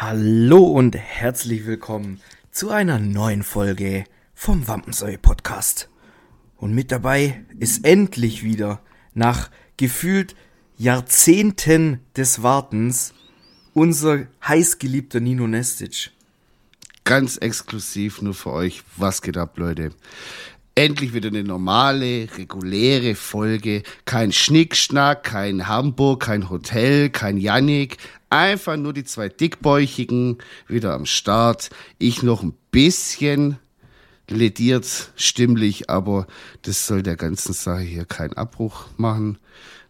Hallo und herzlich willkommen zu einer neuen Folge vom Wampensäue Podcast. Und mit dabei ist endlich wieder nach gefühlt Jahrzehnten des Wartens unser heißgeliebter Nino Nestic. Ganz exklusiv nur für euch. Was geht ab, Leute? Endlich wieder eine normale, reguläre Folge. Kein Schnickschnack, kein Hamburg, kein Hotel, kein Yannick. Einfach nur die zwei Dickbäuchigen wieder am Start. Ich noch ein bisschen lediert, stimmlich, aber das soll der ganzen Sache hier keinen Abbruch machen.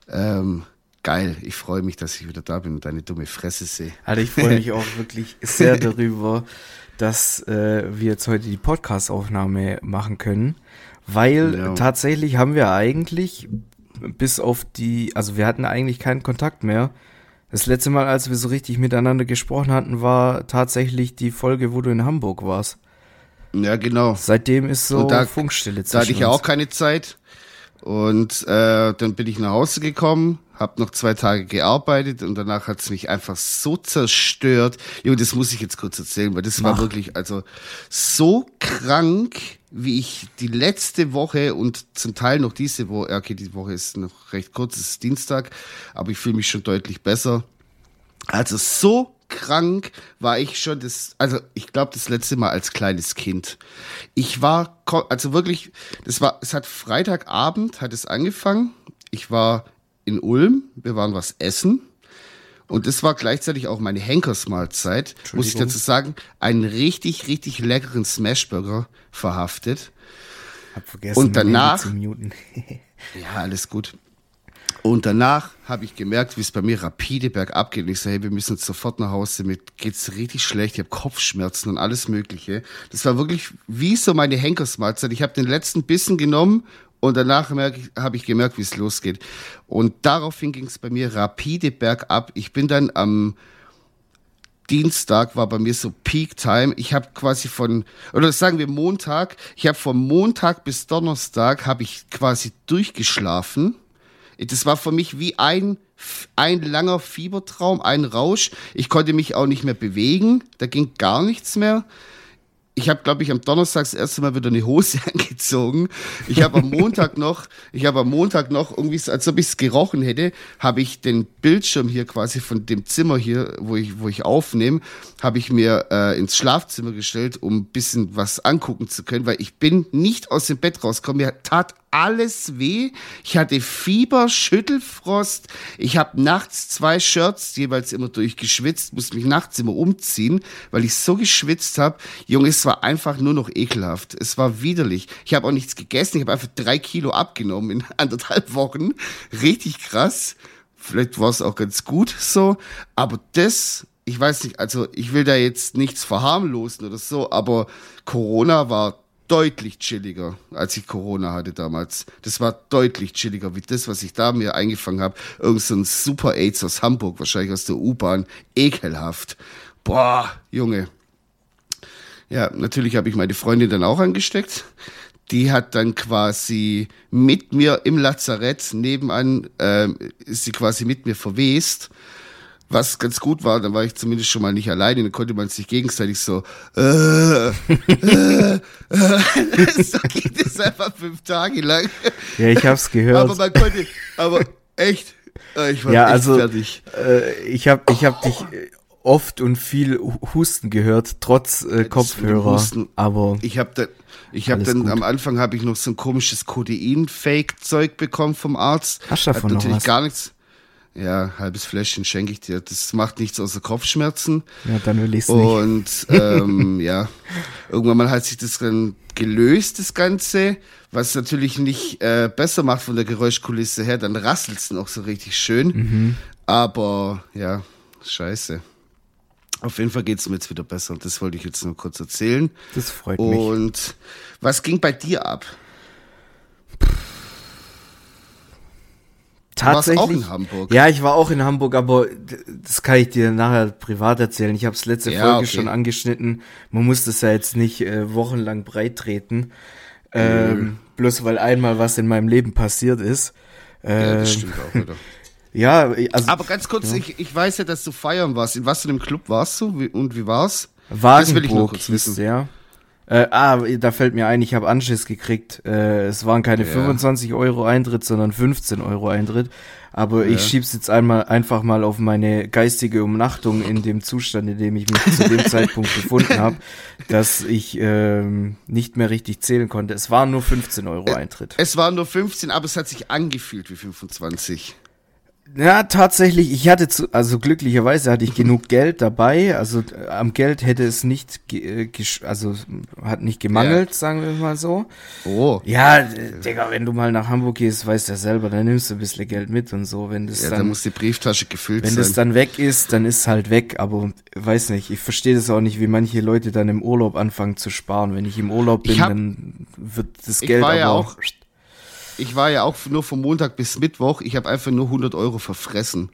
Ähm, geil, ich freue mich, dass ich wieder da bin und deine dumme Fresse sehe. Also ich freue mich auch wirklich sehr darüber, dass äh, wir jetzt heute die Podcast-Aufnahme machen können, weil Ja. tatsächlich haben wir eigentlich bis auf die, also wir hatten eigentlich keinen Kontakt mehr. Das letzte Mal, als wir so richtig miteinander gesprochen hatten, war tatsächlich die Folge, wo du in Hamburg warst. Ja, genau. Seitdem ist so da- Funkstille Da hatte ich ja auch keine Zeit. Und äh, dann bin ich nach Hause gekommen, habe noch zwei Tage gearbeitet und danach hat's mich einfach so zerstört. Jo, das muss ich jetzt kurz erzählen, weil das war Mach. wirklich also so krank, wie ich die letzte Woche und zum Teil noch diese Woche, ja, okay, die Woche ist noch recht kurz, es ist Dienstag, aber ich fühle mich schon deutlich besser. Also so krank war ich schon das, also ich glaube das letzte Mal als kleines Kind. Ich war, also wirklich, das war, es hat Freitagabend hat es angefangen. Ich war in Ulm, wir waren was essen. Und das war gleichzeitig auch meine Henkersmahlzeit, muss ich dazu sagen, einen richtig, richtig leckeren Smashburger verhaftet. Hab vergessen, Und danach- zu muten. Ja, alles gut. Und danach habe ich gemerkt, wie es bei mir rapide bergab geht. Und ich sage, hey, wir müssen jetzt sofort nach Hause. Mir geht's richtig schlecht. Ich habe Kopfschmerzen und alles Mögliche. Das war wirklich wie so meine Henkersmahlzeit. Ich habe den letzten Bissen genommen und danach habe ich gemerkt, wie es losgeht. Und daraufhin ging es bei mir rapide bergab. Ich bin dann am Dienstag war bei mir so Peak Time. Ich habe quasi von, oder sagen wir Montag, ich habe von Montag bis Donnerstag habe ich quasi durchgeschlafen. Das war für mich wie ein, ein langer Fiebertraum, ein Rausch. Ich konnte mich auch nicht mehr bewegen, da ging gar nichts mehr. Ich habe, glaube ich, am Donnerstag das erste Mal wieder eine Hose angezogen. Ich habe am Montag noch, ich habe am Montag noch irgendwie, als ob ich es gerochen hätte, habe ich den Bildschirm hier quasi von dem Zimmer hier, wo ich, wo ich aufnehme, habe ich mir äh, ins Schlafzimmer gestellt, um ein bisschen was angucken zu können, weil ich bin nicht aus dem Bett rausgekommen. Mir tat alles weh. Ich hatte Fieber, Schüttelfrost. Ich habe nachts zwei Shirts jeweils immer durchgeschwitzt, musste mich nachts immer umziehen, weil ich so geschwitzt habe. Junge, es war einfach nur noch ekelhaft. Es war widerlich. Ich habe auch nichts gegessen. Ich habe einfach drei Kilo abgenommen in anderthalb Wochen. Richtig krass. Vielleicht war es auch ganz gut so. Aber das, ich weiß nicht, also ich will da jetzt nichts verharmlosen oder so, aber Corona war deutlich chilliger, als ich Corona hatte damals. Das war deutlich chilliger, wie das, was ich da mir eingefangen habe. Irgend so ein Super AIDS aus Hamburg, wahrscheinlich aus der U-Bahn. Ekelhaft. Boah, Junge. Ja, natürlich habe ich meine Freundin dann auch angesteckt. Die hat dann quasi mit mir im Lazarett nebenan, ähm, ist sie quasi mit mir verwest. Was ganz gut war, dann war ich zumindest schon mal nicht alleine, dann konnte man sich gegenseitig so, äh, äh, äh, so geht es einfach fünf Tage lang. Ja, ich hab's gehört. Aber man konnte, aber echt, äh, ich war ja, echt also fertig. äh, ich habe ich hab dich äh, oft und viel hu- Husten gehört, trotz äh, Kopfhörer. Aber Ich habe da, ich habe dann gut. am Anfang habe ich noch so ein komisches Codein-Fake-Zeug bekommen vom Arzt. Hast du davon Hat noch natürlich was? gar nichts. Ja, halbes Fläschchen schenke ich dir. Das macht nichts außer Kopfschmerzen. ja, dann will ich's nicht. Und ähm, ja, irgendwann mal hat sich das dann gelöst, das Ganze, was natürlich nicht äh, besser macht von der Geräuschkulisse her. Dann rasselt's noch so richtig schön. Mhm. Aber ja, scheiße. Auf jeden Fall geht's mir jetzt wieder besser und das wollte ich jetzt nur kurz erzählen. Das freut mich. Und was ging bei dir ab? warst Tatsächlich. auch in Hamburg. Ja, ich war auch in Hamburg, aber das kann ich dir nachher privat erzählen. Ich habe es letzte Ja, Folge okay. schon angeschnitten. Man muss das ja jetzt nicht äh, wochenlang breit treten. Ähm, Bloß weil einmal was in meinem Leben passiert ist. Ja, Ähm, das stimmt auch wieder. Ja, also. Aber ganz kurz, ja. ich, ich weiß ja, dass du feiern warst. In was für einem Club warst du und wie war's? Wagenburg das will ich noch kurz wissen. Ja. Äh, ah, da fällt mir ein, ich habe Anschiss gekriegt. Äh, es waren keine ja. 25 Euro Eintritt, sondern 15 Euro Eintritt. Aber ja. ich schieb's jetzt einmal einfach mal auf meine geistige Umnachtung in dem Zustand, in dem ich mich zu dem Zeitpunkt befunden habe, dass ich ähm, nicht mehr richtig zählen konnte. Es waren nur 15 Euro Eintritt. Es waren nur 15, aber es hat sich angefühlt wie 25. Ja, tatsächlich, ich hatte zu, also glücklicherweise hatte ich genug Geld dabei, also äh, am Geld hätte es nicht, äh, also hat nicht gemangelt, ja. sagen wir mal so. Oh. Ja, Digga, wenn du mal nach Hamburg gehst, weißt du ja selber, dann nimmst du ein bisschen Geld mit und so, wenn das ja, dann. dann muss die Brieftasche gefüllt wenn sein. Wenn das dann weg ist, dann ist es halt weg, aber weiß nicht, ich verstehe das auch nicht, wie manche Leute dann im Urlaub anfangen zu sparen. Wenn ich im Urlaub bin, hab, dann wird das Geld aber ja auch ich war ja auch nur vom Montag bis Mittwoch, ich habe einfach nur 100 Euro verfressen.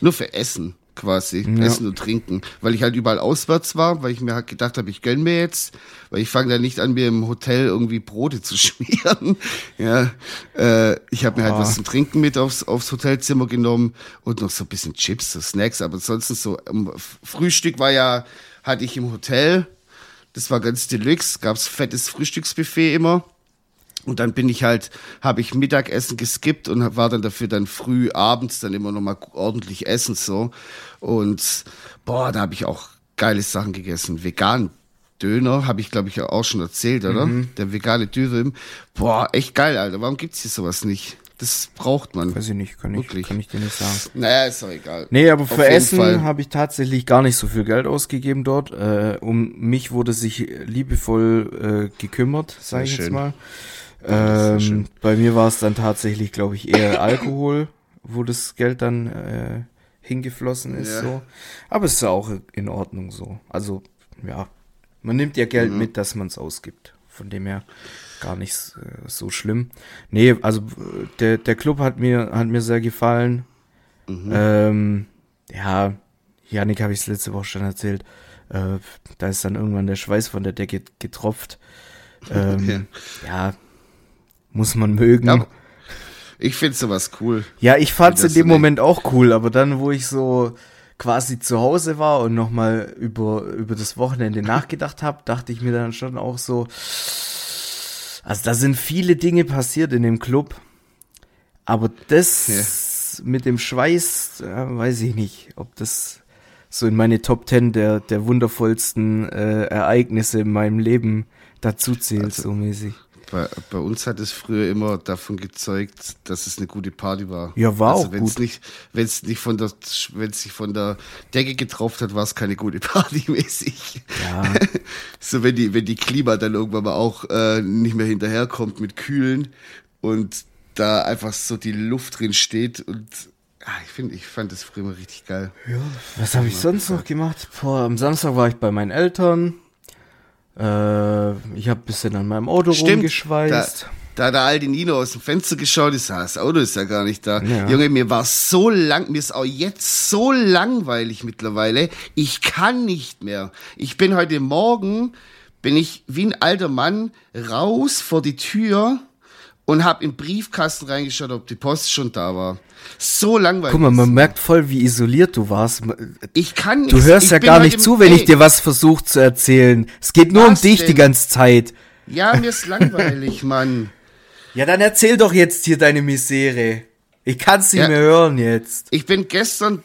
Nur für Essen quasi, ja. Essen und Trinken, weil ich halt überall auswärts war, weil ich mir halt gedacht habe, ich gönn mir jetzt, weil ich fange da nicht an, mir im Hotel irgendwie Brote zu schmieren. ja, äh, ich habe mir halt was zum Trinken mit aufs, aufs Hotelzimmer genommen und noch so ein bisschen Chips, so Snacks, aber ansonsten so um, Frühstück war ja, hatte ich im Hotel, das war ganz deluxe, gab's fettes Frühstücksbuffet immer. Und dann bin ich halt, habe ich Mittagessen geskippt und war dann dafür dann früh abends dann immer noch mal ordentlich essen so. Und boah, da habe ich auch geile Sachen gegessen. Vegan Döner, habe ich glaube ich auch schon erzählt, oder? Mhm. Der vegane Dürüm. Boah, echt geil, Alter. Warum gibt's hier sowas nicht? Das braucht man. Weiß ich nicht, kann Wirklich. ich, kann ich dir nicht sagen. Naja, ist doch egal. Nee, aber für Essen habe ich tatsächlich gar nicht so viel Geld ausgegeben dort. Äh, um mich wurde sich liebevoll äh, gekümmert, sage ich jetzt mal. Ähm, bei mir war es dann tatsächlich, glaube ich, eher Alkohol, wo das Geld dann äh, hingeflossen ist. Ja. So. Aber es ist auch in Ordnung so. Also, ja, man nimmt ja Geld mhm. mit, dass man es ausgibt. Von dem her gar nicht äh, so schlimm. Nee, also der, der Club hat mir, hat mir sehr gefallen. Mhm. Ähm, ja, Janik habe ich es letzte Woche schon erzählt. Äh, da ist dann irgendwann der Schweiß von der Decke getropft. Ähm, okay. Ja, muss man mögen. Ja, ich finde sowas cool. Ja, ich fand es in dem Moment auch cool, aber dann, wo ich so quasi zu Hause war und nochmal über, über das Wochenende nachgedacht habe, dachte ich mir dann schon auch so, also da sind viele Dinge passiert in dem Club, aber das ja. mit dem Schweiß, ja, weiß ich nicht, ob das so in meine Top Ten der, der wundervollsten äh, Ereignisse in meinem Leben dazu zählt, also, so mäßig. Bei, bei, uns hat es früher immer davon gezeugt, dass es eine gute Party war. Ja, war also auch wenn's gut. Nicht, wenn es nicht von der, wenn es sich von der Decke getroffen hat, war es keine gute Party mäßig. Ja. so wenn die, wenn die Klima dann irgendwann mal auch äh, nicht mehr hinterherkommt mit Kühlen und da einfach so die Luft drin steht und ah, ich finde, ich fand das früher immer richtig geil. Ja. Was habe ich sonst noch gemacht? Boah, am Samstag war ich bei meinen Eltern. Äh, ich habe ein bisschen an meinem Auto Stimmt, rumgeschweißt. Da, da hat der alte Nino aus dem Fenster geschaut, ich sag, das Auto ist ja gar nicht da. Ja. Junge, mir war so lang, mir ist auch jetzt so langweilig mittlerweile. Ich kann nicht mehr. Ich bin heute Morgen, bin ich wie ein alter Mann raus vor die Tür und habe im Briefkasten reingeschaut, ob die Post schon da war. So langweilig. Guck mal, man merkt voll, wie isoliert du warst. Ich kann Du hörst ja gar nicht zu, wenn ey, ich dir was versuche zu erzählen. Es geht nur um dich denn? die ganze Zeit. Ja, mir ist langweilig, Mann. Ja, dann erzähl doch jetzt hier deine Misere. Ich kann's nicht ja, mehr hören jetzt. Ich bin gestern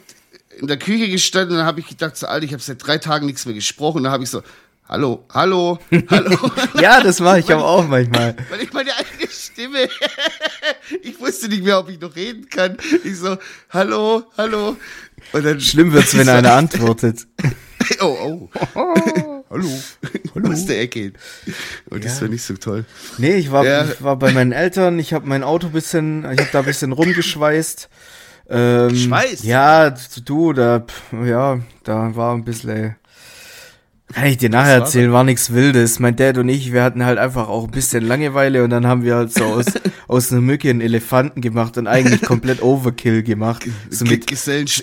in der Küche gestanden und habe ich gedacht, so Alter, ich habe seit drei Tagen nichts mehr gesprochen. Da habe ich so, Hallo, hallo, hallo. ja, das mache ich aber auch manchmal. Weil ich meine eigene Stimme, ich wusste nicht mehr, ob ich noch reden kann. Ich so, hallo, hallo. Und dann Schlimm wird's, wenn einer antwortet. oh, oh. hallo. Hallo. Aus der Ecke. Und ja. das war nicht so toll. Nee, ich war, ja. ich war bei meinen Eltern, ich habe mein Auto bisschen, ich habe da ein bisschen rumgeschweißt. Ähm, Schweiß? Ja, du, da, ja, da war ein bisschen kann ich dir nachher erzählen, war nichts Wildes. Mein Dad und ich, wir hatten halt einfach auch ein bisschen Langeweile und dann haben wir halt so aus, aus einer Mücke einen Elefanten gemacht und eigentlich komplett Overkill gemacht. So mit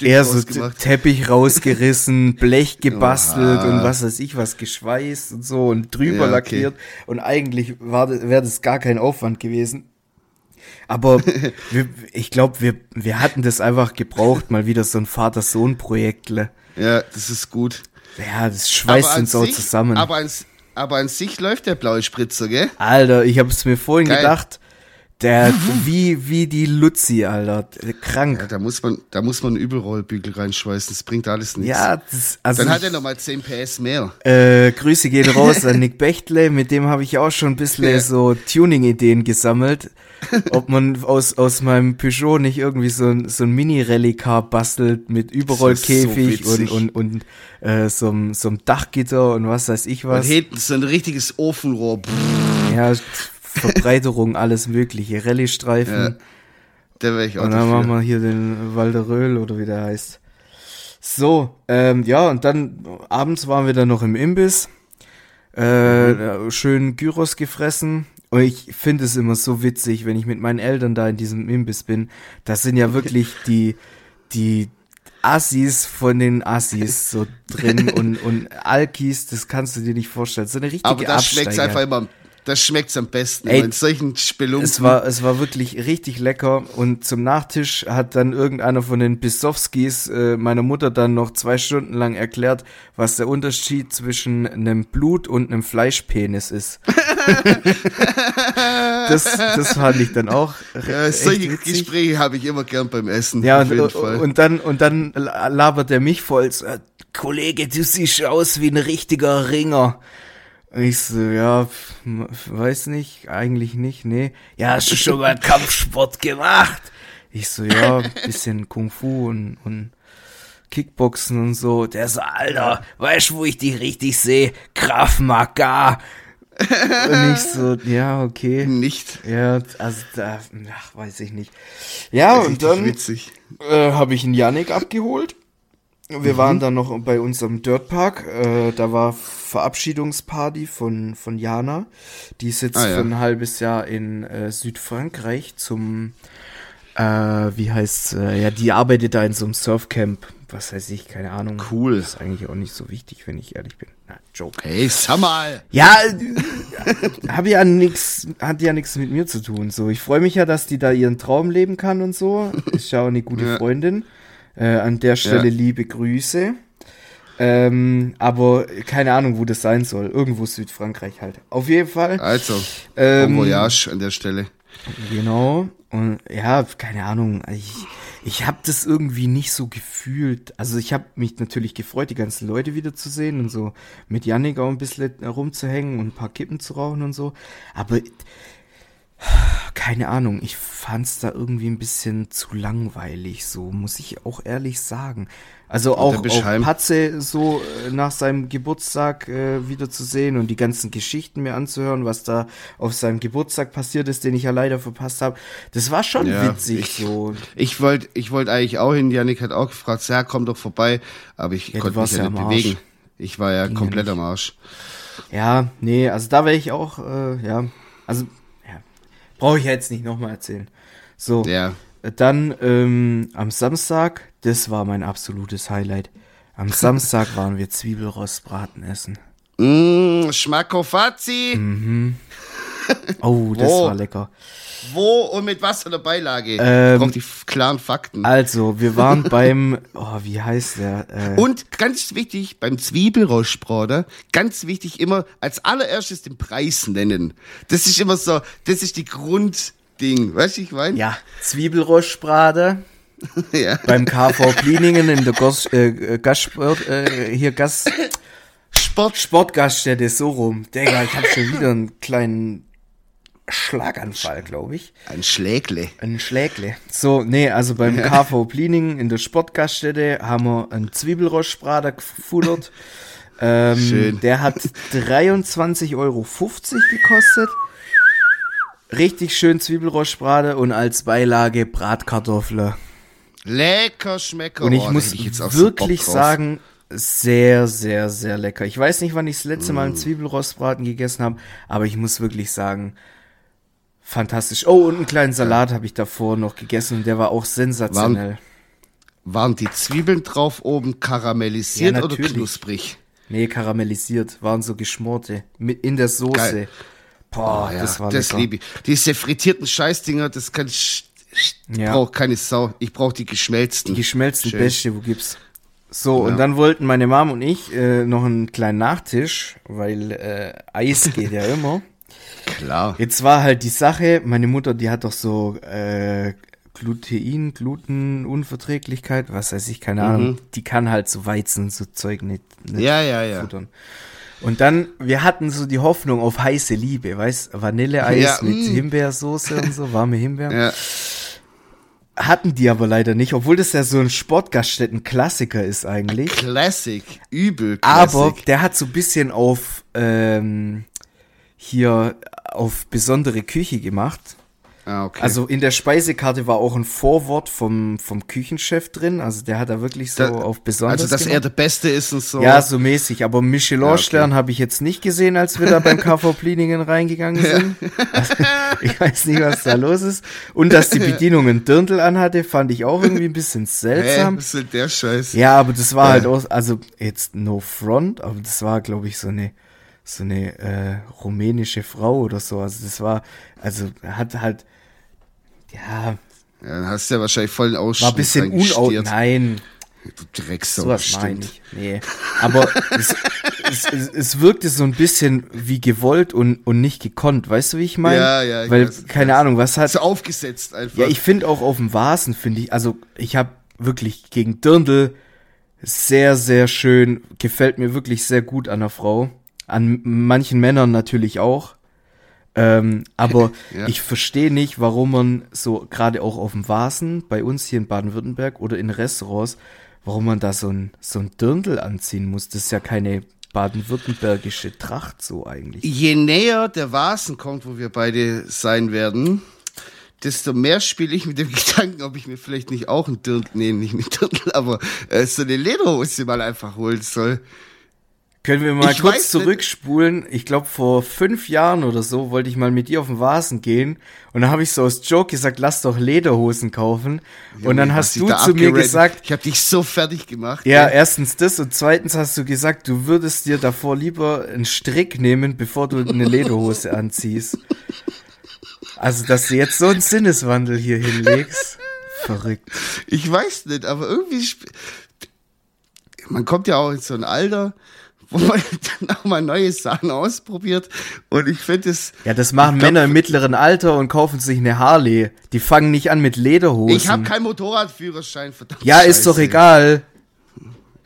eher so Teppich rausgerissen, Blech gebastelt Oha. und was weiß ich was geschweißt und so und drüber ja, okay. lackiert. Und eigentlich war wäre das gar kein Aufwand gewesen. Aber wir, ich glaube, wir, wir hatten das einfach gebraucht, mal wieder so ein Vater-Sohn-Projektle. Ja, das ist gut. Ja, das schweißt uns auch sich- zusammen. Aber an, aber an sich läuft der blaue Spritzer, gell? Alter, ich habe es mir vorhin Geil. gedacht, der wie wie die Luzi, Alter, krank. Ja, da muss man, da muss man einen Übelrollbügel reinschweißen. Das bringt alles nichts. Ja, das, also Dann hat er nochmal 10 PS mehr. Äh, Grüße gehen raus an Nick Bechtle, mit dem habe ich auch schon ein bisschen Ja. so Tuning-Ideen gesammelt. Ob man aus, aus meinem Peugeot nicht irgendwie so ein, so ein Mini-Rallye-Car bastelt mit Überrollkäfig so und, und, und äh, so, einem- so einem Dachgitter und was weiß ich Und was. hinten so ein richtiges Ofenrohr. Ja, Verbreiterung, alles mögliche, Rallye-Streifen. Ja, Da wäre ich auch Und dann machen wir hier den Walderöl oder wie der heißt. So, ähm, ja, und dann abends waren wir dann noch im Imbiss. Äh, schön Gyros gefressen. Und ich finde es immer so witzig, wenn ich mit meinen Eltern da in diesem Imbiss bin. Das sind ja wirklich die, die Assis von den Assis so drin und, und Alkis, das kannst du dir nicht vorstellen. So eine richtige Aber schmeckt Absteiger. einfach immer, das schmeckt's am besten. Ey, in solchen Spelunken. Es war, es war wirklich richtig lecker und zum Nachtisch hat dann irgendeiner von den Bissowskis äh, meiner Mutter dann noch zwei Stunden lang erklärt, was der Unterschied zwischen einem Blut und einem Fleischpenis ist. das, das fand ich dann auch ja, solche witzig. Gespräche habe ich immer gern beim Essen. Ja, auf jeden und, Fall. und dann, und dann labert er mich voll, äh, Kollege, du siehst aus wie ein richtiger Ringer. Und ich so, ja, weiß nicht, eigentlich nicht, nee. Ja, hast du schon mal Kampfsport gemacht? Ich so, ja, bisschen Kung Fu und, und Kickboxen und so. Der so, Alter, weißt du, wo ich dich richtig sehe? Krav Maga. Und ich so, ja, okay. nicht. Ja, also da, ach, weiß ich nicht. Ja, und dann witzig. äh, habe ich einen Yannick abgeholt. Wir Mhm. waren dann noch bei unserem Dirtpark. Äh, da war Verabschiedungsparty von, von Jana. Die ist jetzt Ah, ja. für ein halbes Jahr in äh, Südfrankreich zum, äh, wie heißt äh, ja, die arbeitet da in so einem Surfcamp. Was weiß ich, keine Ahnung. Cool. Das ist eigentlich auch nicht so wichtig, wenn ich ehrlich bin. Na, Joke. Hey, sag mal. Ja, äh, hab ja nix, hat ja nichts mit mir zu tun. So, ich freue mich ja, dass die da ihren Traum leben kann und so. Ist ja auch eine gute Ja. Freundin. Äh, an der Stelle Ja. liebe Grüße. Ähm, aber keine Ahnung, wo das sein soll. Irgendwo Südfrankreich halt. Auf jeden Fall. Also, Ähm, Bon Voyage an der Stelle. Genau. Und ja, keine Ahnung. Ich, ich habe das irgendwie nicht so gefühlt. Also ich habe mich natürlich gefreut, die ganzen Leute wiederzusehen und so mit Yannick auch ein bisschen rumzuhängen und ein paar Kippen zu rauchen und so. Aber keine Ahnung, ich fand's da irgendwie ein bisschen zu langweilig, so muss ich auch ehrlich sagen. Also auch, auch. Patze so äh, nach seinem Geburtstag äh, wieder zu sehen und die ganzen Geschichten mir anzuhören, was da auf seinem Geburtstag passiert ist, den ich ja leider verpasst habe. Das war schon Ja, witzig ich- so. Ich wollte ich wollt eigentlich auch hin. Janik hat auch gefragt, ja, komm doch vorbei. Aber ich du konnte mich ja ja nicht Arsch. bewegen. Ich war ja Ging ja komplett am Arsch. Ja, nee, also da wäre ich auch, äh, ja, also, ja, brauche ich jetzt nicht nochmal erzählen. So, Ja. dann ähm, am Samstag, das war mein absolutes Highlight. Am Samstag waren wir Zwiebelrostbraten essen. Mmh, Schmackofazzi. Mhm. Oh, das Wo? war lecker. Wo und mit was für der Beilage? Ähm, brauch die klaren Fakten. Also, wir waren beim, oh, wie heißt der? Äh, Und ganz wichtig, beim Zwiebelrostbraten, ganz wichtig immer als allererstes den Preis nennen. Das ist immer so, das ist die Grundding. Weißt du, ich meine? ja, Zwiebelrostbrate ja. beim KV Pliningen in der Gos, äh, äh, Gastsport, äh, hier Gas, Sport. Sportgaststätte, so rum. Digga, ich habe schon wieder einen kleinen Schlaganfall, glaube ich. Ein Schlägle. Ein Schlägle. So, nee, also beim KV Plining in der Sportgaststätte haben wir einen Zwiebelrostbrater gefuttert. Ähm, Schön. Der hat 23,50 Euro gekostet. Richtig schön Zwiebelrostbrater und als Beilage Bratkartoffeln. Lecker Schmecker. Und ich Oh, muss hätte jetzt auch so wirklich sagen, sehr, sehr, sehr lecker. Ich weiß nicht, wann ich das letzte Mal Mm. einen Zwiebelrostbraten gegessen habe, aber ich muss wirklich sagen, fantastisch. Oh, und einen kleinen Salat habe ich davor noch gegessen und der war auch sensationell. Waren die Zwiebeln drauf oben karamellisiert Ja, oder knusprig? Nee, karamellisiert, waren so geschmorte, mit in der Soße. Geil. Boah, Oh, ja, das war das liebe ich. Diese frittierten Scheißdinger, das kann ich. Ich Ja. brauche keine Sau. Ich brauche die geschmelzten. Die geschmelzten Schön. Beste, wo gibt's. So, Ja. und dann wollten meine Mom und ich äh, noch einen kleinen Nachtisch, weil äh, Eis geht ja immer. Klar. Jetzt war halt die Sache, meine Mutter, die hat doch so äh, Glutein, Glutenunverträglichkeit, was weiß ich, keine Ahnung. Die kann halt so Weizen, so Zeug nicht, nicht Mhm. Ja, ja, ja. futtern. Und dann, wir hatten so die Hoffnung auf heiße Liebe, weißt Vanilleeis Ja, mit mm. Himbeersoße und so, warme Himbeeren. Ja. Hatten die aber leider nicht, obwohl das ja so ein Sportgaststätten-Klassiker ist eigentlich. Classic. Übel. Classic. Aber der hat so ein bisschen auf ähm, hier auf besondere Küche gemacht. Ah, okay. Also in der Speisekarte war auch ein Vorwort vom, vom Küchenchef drin. Also der hat da wirklich so Da- auf besonders also, dass er gemacht. der Beste ist und so. Ja, so mäßig. Aber Michelin-Stern habe ich jetzt nicht gesehen, als wir da beim KV Pliningen reingegangen sind. Also, ich weiß nicht, was da los ist. Und dass die Bedienung einen Dirndl anhatte, fand ich auch irgendwie ein bisschen seltsam. was ist der Scheiß? Ja, aber das war Ja. halt auch, also jetzt no front, aber das war, glaube ich, so eine so eine äh, rumänische Frau oder so. Also das war, also hat halt, ja, Ja, dann hast du ja wahrscheinlich voll einen Ausschnitt war ein bisschen unau... reingestiert. Nein, Du Drecksau, sowas meine bestimmt. ich. Nee. Aber es, es, es, es wirkte so ein bisschen wie gewollt und, und nicht gekonnt. Weißt du, wie ich meine? Ja, ja, ich Weil, weiß, keine weiß. Ahnung, was hat... So aufgesetzt einfach. Ja, ich finde auch auf dem Vasen, finde ich, also ich habe wirklich gegen Dirndl sehr, sehr schön, gefällt mir wirklich sehr gut an der Frau. An manchen Männern natürlich auch. Ähm, aber Ja. ich verstehe nicht, warum man so, gerade auch auf dem Vasen, bei uns hier in Baden-Württemberg oder in Restaurants, warum man da so ein, so ein Dirndl anziehen muss. Das ist ja keine baden-württembergische Tracht so eigentlich. Je näher der Vasen kommt, wo wir beide sein werden, desto mehr spiele ich mit dem Gedanken, ob ich mir vielleicht nicht auch ein Dirndl, nee, nicht ein Dirndl, aber äh, so eine Lederhose mal einfach holen soll. Können wir mal Ich kurz weiß zurückspulen? Ich glaube, vor fünf Jahren oder so wollte ich mal mit dir auf den Vasen gehen. Und dann habe ich so aus Joke gesagt, lass doch Lederhosen kaufen. und dann hast du da zu mir gesagt, ich habe dich so fertig gemacht. ja, ey. erstens das und zweitens hast du gesagt, du würdest dir davor lieber einen Strick nehmen, bevor du eine Lederhose anziehst. Also, dass du jetzt so einen Sinneswandel hier hinlegst. Verrückt. Ich weiß nicht, aber irgendwie. Man kommt ja auch in so ein Alter, wo man dann auch mal neue Sachen ausprobiert. Und ich finde es. Ja, das machen glaub- Männer im mittleren Alter und kaufen sich eine Harley. Die fangen nicht an mit Lederhosen. Ich habe keinen Motorradführerschein, verdammt. Ja, ist Scheiße. doch egal.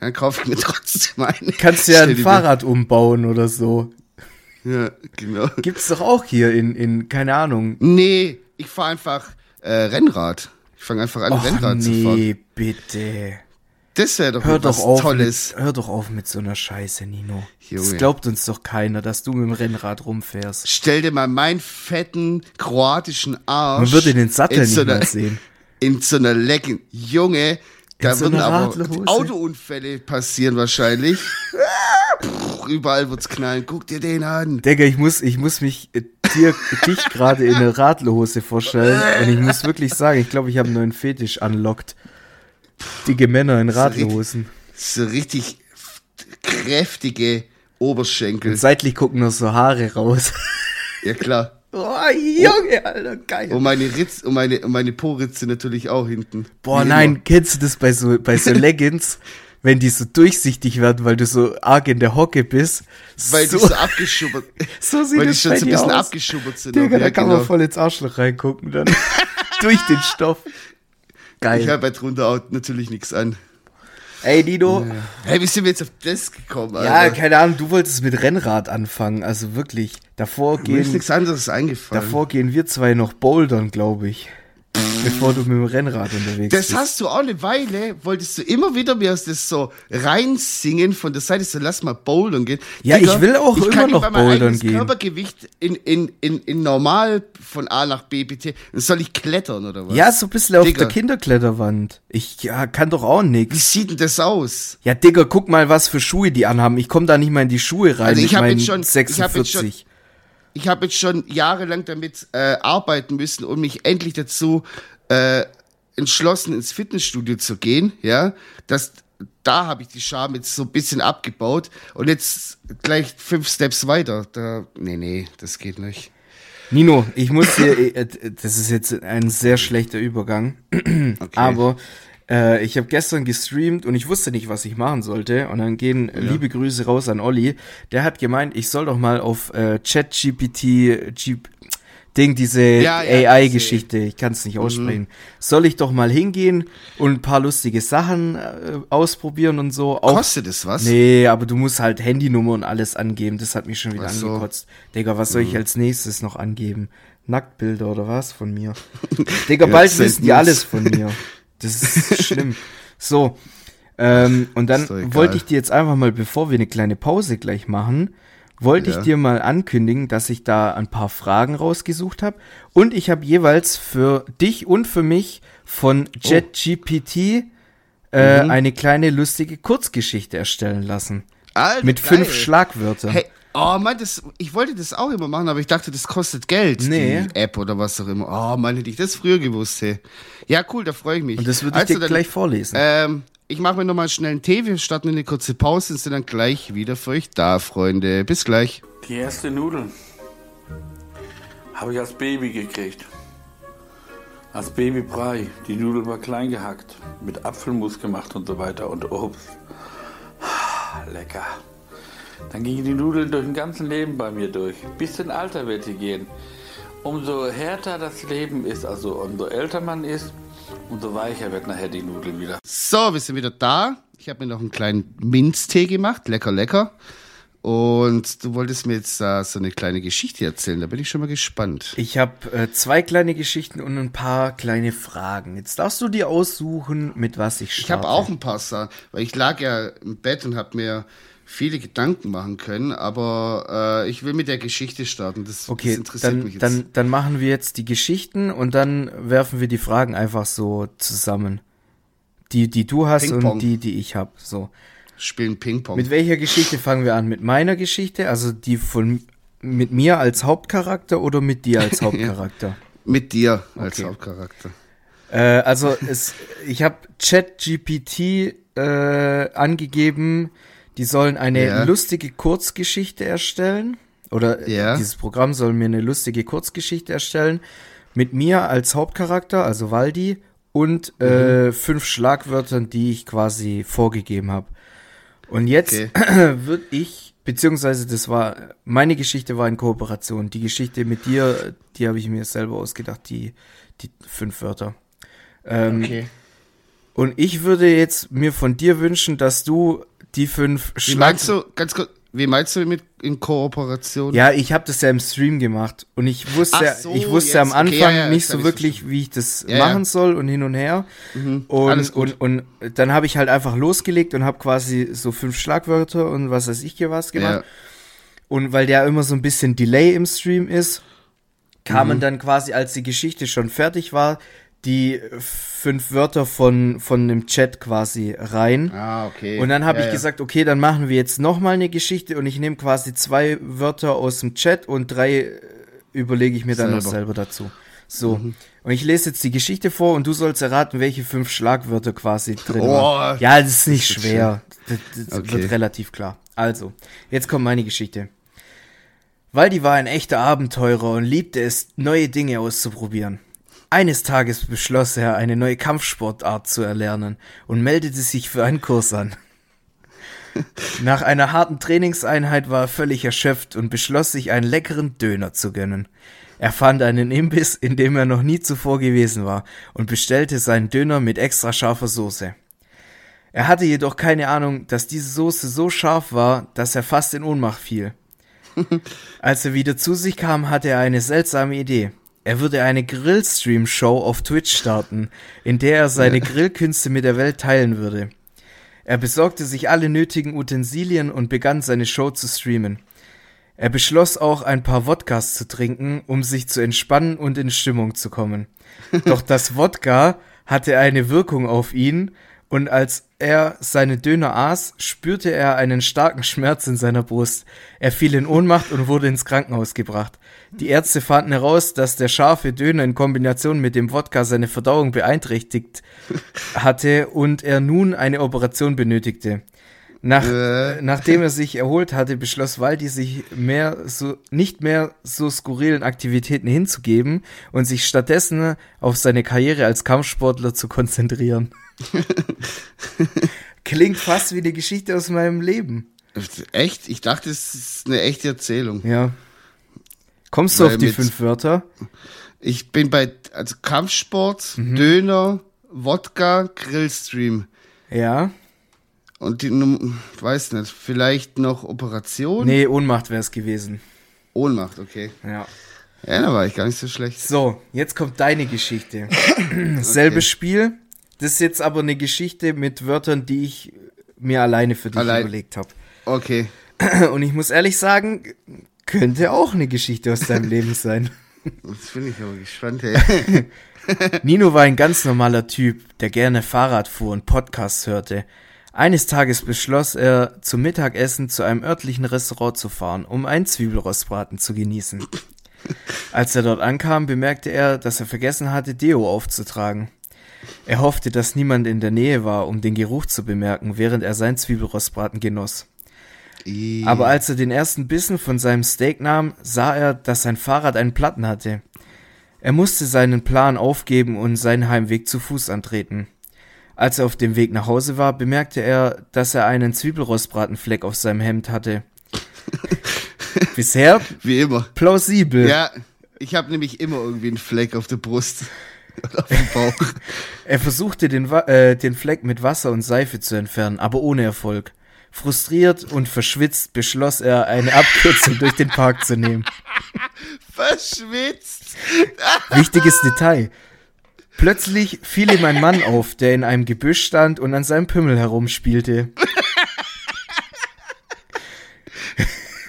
Dann kaufe ich mir trotzdem eine. Kannst ja Stell ein Fahrrad umbauen oder so. Ja, genau. Gibt's doch auch hier in, in keine Ahnung. Nee, ich fahre einfach äh, Rennrad. Ich fange einfach an, Och, Rennrad zu fahren. nee, bitte. Das wäre doch Hör mal was doch auf. Tolles. Mit, hör doch auf mit so einer Scheiße, Nino. Das Junge. glaubt uns doch keiner, dass du mit dem Rennrad rumfährst. Stell dir mal meinen fetten kroatischen Arsch. Man würde den Sattel nicht so einer- mal sehen. In so einer Legging. Junge, da so würden aber? Autounfälle passieren wahrscheinlich. Puh, Überall wird's knallen. Guck dir den an. Digga, ich muss, ich muss mich äh, dir, dich gerade in eine Radlerhose vorstellen. Und ich muss wirklich sagen, ich glaube, ich habe einen neuen Fetisch unlocked. Dicke Männer in Radlerhosen. So richtig kräftige Oberschenkel. Seitlich gucken noch so Haare raus. Ja klar. Oh, Junge, Alter, geil. Und meine Ritz, und meine, und meine Po-Ritze natürlich auch hinten. Boah, Wie nein, immer. kennst du das bei so, bei so Leggings, wenn die so durchsichtig werden, weil du so arg in der Hocke bist? Weil so, die so abgeschubbert, so sieht weil die schon so ein bisschen aus. abgeschubbert sind. Digga, auch. da Ja, kann genau. man voll ins Arschloch reingucken dann. Durch den Stoff. Geil. Ich habe halt drunter auch natürlich nichts an. Ey, Dino. Hey, wie sind wir jetzt auf das gekommen, Ja, Alter? keine Ahnung, du wolltest mit Rennrad anfangen, also wirklich. Davor Mir ist gehen, nichts anderes eingefallen. davor gehen wir zwei noch bouldern, glaube ich. Bevor du mit dem Rennrad unterwegs Das bist. hast du auch eine Weile, wolltest du immer wieder mir das so reinsingen von der Seite, so lass mal bouldern gehen. Ja, ich will auch ich immer noch bouldern gehen. Körpergewicht in, in, in, in normal von A nach B bitte. Dann soll ich klettern oder was? ja, so ein bisschen auf Digga. der Kinderkletterwand. Ich ja, kann doch auch Wie nix. sieht denn das aus? Ja, Digga, guck mal, was für Schuhe die anhaben. Ich komme da nicht mal in die Schuhe rein Also ich mit hab meinen jetzt schon- ich hab jetzt 46. Ich habe jetzt schon jahrelang damit äh, arbeiten müssen und mich endlich dazu äh, entschlossen, ins Fitnessstudio zu gehen, ja, dass da habe ich die Scham jetzt so ein bisschen abgebaut und jetzt gleich fünf Steps weiter. Da, nee, nee, das geht nicht. Nino, ich muss dir, äh, das ist jetzt ein sehr schlechter Übergang, okay. aber äh, ich habe gestern gestreamt und ich wusste nicht, was ich machen sollte. Und dann gehen ja. liebe Grüße raus an Olli. Der hat gemeint, ich soll doch mal auf äh, ChatGPT, Ding, diese ja, ja, AI-Geschichte, ich kann es nicht mhm. aussprechen. Mhm. Soll ich doch mal hingehen und ein paar lustige Sachen äh, ausprobieren und so? Auch, Kostet es was? Nee, aber du musst halt Handynummer und alles angeben. Das hat mich schon wieder so. angekotzt. Digga, was soll mhm. ich als nächstes noch angeben? Nacktbilder oder was von mir? Digga, bald wissen die alles von mir. Das ist schlimm. So. Ähm, und dann wollte ich dir jetzt einfach mal, bevor wir eine kleine Pause gleich machen, wollte ja. ich dir mal ankündigen, dass ich da ein paar Fragen rausgesucht habe. Und ich habe jeweils für dich und für mich von JetGPT äh, mhm. eine kleine lustige Kurzgeschichte erstellen lassen. Alter, mit geil. fünf Schlagwörtern. Hey, oh Mann, das, ich wollte das auch immer machen, aber ich dachte, das kostet Geld, nee. die App oder was auch immer. Oh Mann, hätte ich das früher gewusst, hey. Ja, cool, da freue ich mich. Und das würde ich also, dir dann, gleich vorlesen. Ähm, ich mache mir nochmal schnell einen Tee. Wir starten eine kurze Pause und sind dann gleich wieder für euch da, Freunde. Bis gleich. Die erste Nudeln habe ich als Baby gekriegt. Als Babybrei. Die Nudeln war klein gehackt, mit Apfelmus gemacht und so weiter und Obst. Lecker. Dann gingen die Nudeln durch den ganzen Leben bei mir durch. Bis in Alter wird sie gehen. Umso härter das Leben ist, also umso älter man ist, Umso weicher wird nachher die Nudel wieder. So, wir sind wieder da. Ich habe mir noch einen kleinen Minztee gemacht. Lecker, lecker. Und du wolltest mir jetzt da so eine kleine Geschichte erzählen. Da bin ich schon mal gespannt. Ich habe äh, zwei kleine Geschichten und ein paar kleine Fragen. Jetzt darfst du dir aussuchen, mit was ich starte. Ich habe auch ein paar Sachen, weil ich lag ja im Bett und habe mir viele Gedanken machen können, aber äh, ich will mit der Geschichte starten. Das, okay, das interessiert dann, mich jetzt. Dann, dann machen wir jetzt die Geschichten und dann werfen wir die Fragen einfach so zusammen. Die, die du hast und die, die ich habe. So. Spielen Ping-Pong. Mit welcher Geschichte fangen wir an? Mit meiner Geschichte? Also die von mit mir als Hauptcharakter oder mit dir als Hauptcharakter? ja, mit dir als okay. Hauptcharakter. Äh, also es, ich habe ChatGPT äh, angegeben, die sollen eine ja. lustige Kurzgeschichte erstellen. Oder ja. dieses Programm soll mir eine lustige Kurzgeschichte erstellen. Mit mir als Hauptcharakter, also Waldi, und äh, mhm. äh, fünf Schlagwörtern, die ich quasi vorgegeben habe. Und jetzt okay. würde ich, beziehungsweise das war, meine Geschichte war in Kooperation. Die Geschichte mit dir, die habe ich mir selber ausgedacht, die, die fünf Wörter. Ähm, okay. Und ich würde jetzt mir von dir wünschen, dass du die fünf Wie meinst du, ganz kurz, wie meinst du mit in Kooperation? Ja, ich habe das ja im Stream gemacht und ich wusste, so, ich wusste jetzt. am Anfang okay, ja, ja, nicht so wirklich, wie ich das ja, machen soll und hin und her. Mhm, und, und, und dann habe ich halt einfach losgelegt und habe quasi so fünf Schlagwörter und was weiß ich hier was gemacht. Und weil der immer so ein bisschen Delay im Stream ist, kamen mhm. dann quasi, als die Geschichte schon fertig war, die fünf Wörter von, von dem Chat quasi rein. Ah, okay. Und dann habe ja, ich ja. gesagt, okay, dann machen wir jetzt nochmal eine Geschichte und ich nehme quasi zwei Wörter aus dem Chat und drei äh, überlege ich mir dann selber. noch selber dazu. So. Mhm. Und ich lese jetzt die Geschichte vor und du sollst erraten, welche fünf Schlagwörter quasi drin oh, waren. Ja, das ist nicht das schwer. Das, das okay. wird relativ klar. Also, jetzt kommt meine Geschichte. Waldi war ein echter Abenteurer und liebte es, neue Dinge auszuprobieren. Eines Tages beschloss er, eine neue Kampfsportart zu erlernen und meldete sich für einen Kurs an. Nach einer harten Trainingseinheit war er völlig erschöpft und beschloss sich einen leckeren Döner zu gönnen. Er fand einen Imbiss, in dem er noch nie zuvor gewesen war, und bestellte seinen Döner mit extra scharfer Soße. Er hatte jedoch keine Ahnung, dass diese Soße so scharf war, dass er fast in Ohnmacht fiel. Als er wieder zu sich kam, hatte er eine seltsame Idee. Er würde eine Grillstream-Show auf Twitch starten, in der er seine Grillkünste mit der Welt teilen würde. Er besorgte sich alle nötigen Utensilien und begann seine Show zu streamen. Er beschloss auch ein paar Wodkas zu trinken, um sich zu entspannen und in Stimmung zu kommen. Doch das Wodka hatte eine Wirkung auf ihn Und als er seine Döner aß, spürte er einen starken Schmerz in seiner Brust. Er fiel in Ohnmacht und wurde ins Krankenhaus gebracht. Die Ärzte fanden heraus, dass der scharfe Döner in Kombination mit dem Wodka seine Verdauung beeinträchtigt hatte und er nun eine Operation benötigte. Nach, Äh. Nachdem er sich erholt hatte, beschloss Waldi, sich mehr so, nicht mehr so skurrilen Aktivitäten hinzugeben und sich stattdessen auf seine Karriere als Kampfsportler zu konzentrieren. Klingt fast wie eine Geschichte aus meinem Leben. Echt? Ich dachte, es ist eine echte Erzählung. Ja. Kommst du Weil auf die mit- fünf Wörter? Ich bin bei also Kampfsport, Mhm. Döner, Wodka, Grillstream. Ja. Und die weiß nicht, vielleicht noch Operation? Nee, Ohnmacht wäre es gewesen. Ohnmacht, okay. Ja. Ja, da war ich gar nicht so schlecht. So, jetzt kommt deine Geschichte. Selbes Spiel. Das ist jetzt aber eine Geschichte mit Wörtern, die ich mir alleine für dich Allein- überlegt habe. Okay. Und ich muss ehrlich sagen, könnte auch eine Geschichte aus deinem Leben sein. Jetzt bin ich aber gespannt, hey. Nino war ein ganz normaler Typ, der gerne Fahrrad fuhr und Podcasts hörte. Eines Tages beschloss er, zum Mittagessen zu einem örtlichen Restaurant zu fahren, um einen Zwiebelrostbraten zu genießen. Als er dort ankam, bemerkte er, dass er vergessen hatte, Deo aufzutragen. Er hoffte, dass niemand in der Nähe war, um den Geruch zu bemerken, während er seinen Zwiebelrostbraten genoss. I- Aber als er den ersten Bissen von seinem Steak nahm, sah er, dass sein Fahrrad einen Platten hatte. Er musste seinen Plan aufgeben und seinen Heimweg zu Fuß antreten. Als er auf dem Weg nach Hause war, bemerkte er, dass er einen Zwiebelrostbratenfleck auf seinem Hemd hatte. Bisher Wie immer. plausibel. Ja, ich habe nämlich immer irgendwie einen Fleck auf der Brust. Oder auf dem Bauch. Er versuchte den, äh, den Fleck mit Wasser und Seife zu entfernen, aber ohne Erfolg. Frustriert und verschwitzt beschloss er, eine Abkürzung durch den Park zu nehmen. Verschwitzt. Wichtiges Detail. Plötzlich fiel ihm ein Mann auf, der in einem Gebüsch stand und an seinem Pimmel herumspielte.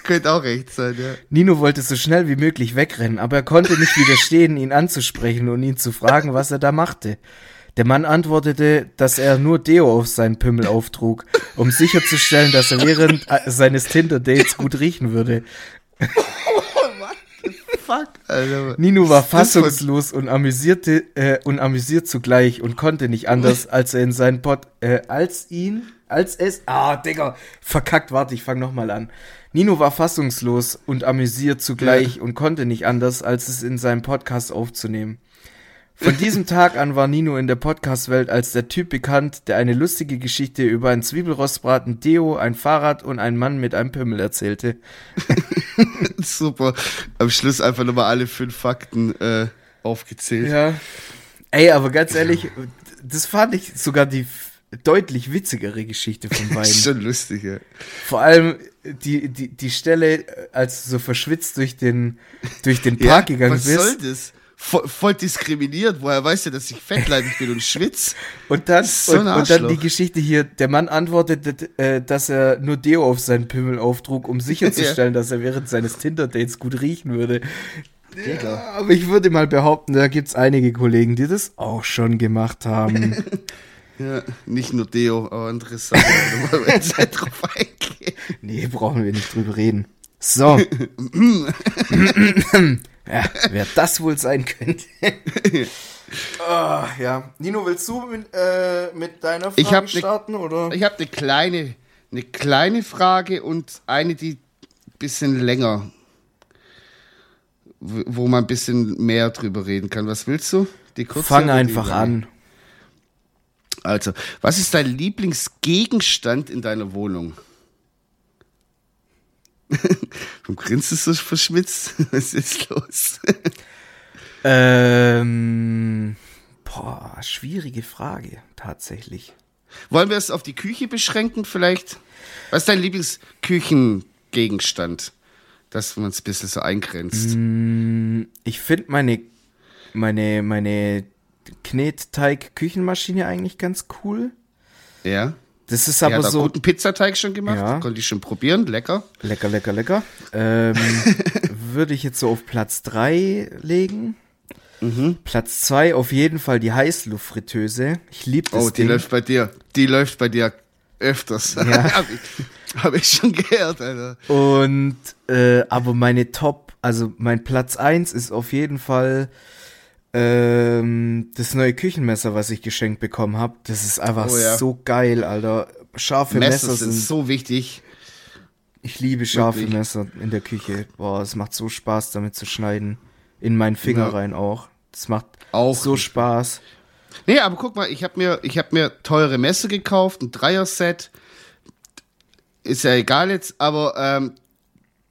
Könnte auch recht sein, ja. Nino wollte so schnell wie möglich wegrennen, aber er konnte nicht widerstehen, ihn anzusprechen und ihn zu fragen, was er da machte. Der Mann antwortete, dass er nur Deo auf seinen Pimmel auftrug, um sicherzustellen, dass er während äh, seines Tinder-Dates gut riechen würde. Fuck, Alter. Nino war fassungslos und amüsierte äh, und amüsiert zugleich und konnte nicht anders, als er in seinen Pod äh, als ihn als es ah Digga verkackt warte ich fang noch mal an. Nino war fassungslos und amüsiert zugleich und konnte nicht anders, als es in seinem Podcast aufzunehmen. Von diesem Tag an war Nino in der Podcast-Welt als der Typ bekannt, der eine lustige Geschichte über einen Zwiebelrostbraten, Deo, ein Fahrrad und einen Mann mit einem Pimmel erzählte. Super. Am Schluss einfach nochmal alle fünf Fakten äh, aufgezählt. Ja. Ey, aber ganz ehrlich, das fand ich sogar die deutlich witzigere Geschichte von beiden. schon lustig, ja. Vor allem die, die, die Stelle, äh, als du so verschwitzt durch den, durch den ja Park gegangen was soll bist. das? Voll, voll diskriminiert. Woher weißt du, dass ich fettleibig bin und schwitz? Und dann, So und, und dann die. Geschichte hier, der Mann antwortete, äh, dass er nur Deo auf seinen Pimmel auftrug, um sicherzustellen, dass er während seines Tinder-Dates gut riechen würde. Ja, aber ich würde mal behaupten, da gibt's einige Kollegen, die das auch schon gemacht haben. Ja, nicht nur Deo, aber andere Sachen. Nicht drauf eingehen. Nee, brauchen wir nicht drüber reden. So. ja, wer das wohl sein könnte. Ah, ja. Nino, willst du mit, äh, mit deiner Frage Ich hab ne- starten, oder? Ich habe eine kleine, eine kleine Frage und eine, die ein bisschen länger, wo man ein bisschen mehr drüber reden kann. Was willst du? Die kurze Fang einfach an. Also, was ist dein Lieblingsgegenstand in deiner Wohnung? Warum grinst du so verschwitzt? Was ist los? Ähm, boah, schwierige Frage, tatsächlich. Wollen wir es auf die Küche beschränken vielleicht? Was ist dein Lieblingsküchengegenstand? Dass man es ein bisschen so eingrenzt. Ich finde meine, meine, meine Knetteig-Küchenmaschine eigentlich ganz cool. Ja. Das ist Er aber so. guten Pizzateig schon gemacht. Ja. Konnte ich schon probieren. Lecker. Lecker, lecker, lecker. Ähm, würde ich jetzt so auf Platz 3 legen. Platz zwei auf jeden Fall die Heißluftfritteuse. Ich liebe das Oh, die Ding. läuft bei dir. Die läuft bei dir öfters. Ja. hab, ich, hab ich schon gehört, Alter. Und äh, aber meine Top, also mein Platz eins ist auf jeden Fall ähm, das neue Küchenmesser, was ich geschenkt bekommen habe. Das ist einfach Oh ja. so geil, Alter. Scharfe Messer Messer, sind sind. so wichtig. ich liebe scharfe wirklich. Messer in der Küche. Boah, es macht so Spaß, damit zu schneiden. In meinen Finger Ja. rein auch. Das macht Auch so Spaß. Nee, aber guck mal, ich habe mir, ich hab mir teure Messer gekauft, ein Dreier-Set. Ist ja egal jetzt, aber ähm,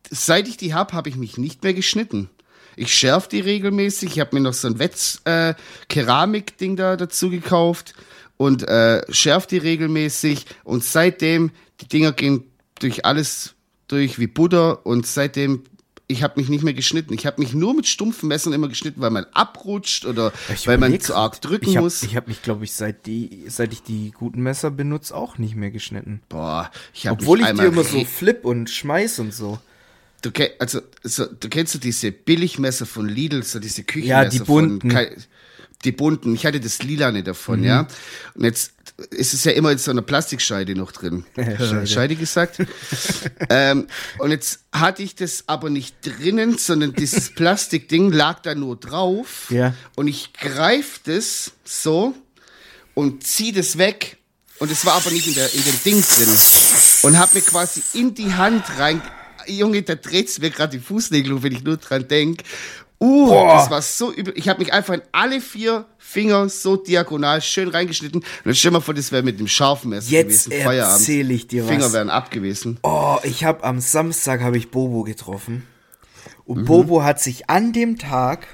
seit ich die hab, habe ich mich nicht mehr geschnitten. Ich schärf die regelmäßig. Ich habe mir noch so ein Wetz äh, da dazu gekauft und äh, schärf die regelmäßig. Und seitdem, die Dinger gehen durch alles durch wie Butter und seitdem, ich habe mich nicht mehr geschnitten. Ich habe mich nur mit stumpfen Messern immer geschnitten, weil man abrutscht oder Ich weil man zu arg drücken ich hab, muss. Ich habe mich, glaube ich, seit, die, seit ich die guten Messer benutze, auch nicht mehr geschnitten. Boah, ich habe Obwohl ich die immer so flip und schmeiß und so. Du, also, so, du kennst du diese Billigmesser von Lidl, so diese Küchenmesser Ja, die bunten. Mhm. von die bunten. Ich hatte das Lilane davon, ja. Und jetzt ist es ja immer in so einer Plastikscheide noch drin. Scheide. Scheide gesagt. ähm, und jetzt hatte ich das aber nicht drinnen, sondern dieses Plastikding lag da nur drauf. Ja. Und ich greife das so und zieh das weg. Und es war aber nicht in, der, in dem Ding drin. Und hab mir quasi in die Hand rein. Junge, da dreht's mir gerade die Fußnägel, hoch, wenn ich nur dran denk. Uh, Boah. das war so übel. Ich habe mich einfach in alle vier Finger so diagonal schön reingeschnitten. Und dann stell mal vor, das wäre mit dem scharfen Messer Jetzt gewesen. Feierabend. erzähle ich dir Finger was. wären ab gewesen. Oh, ich habe am Samstag habe ich Bobo getroffen. Und Mhm. Bobo hat sich an dem Tag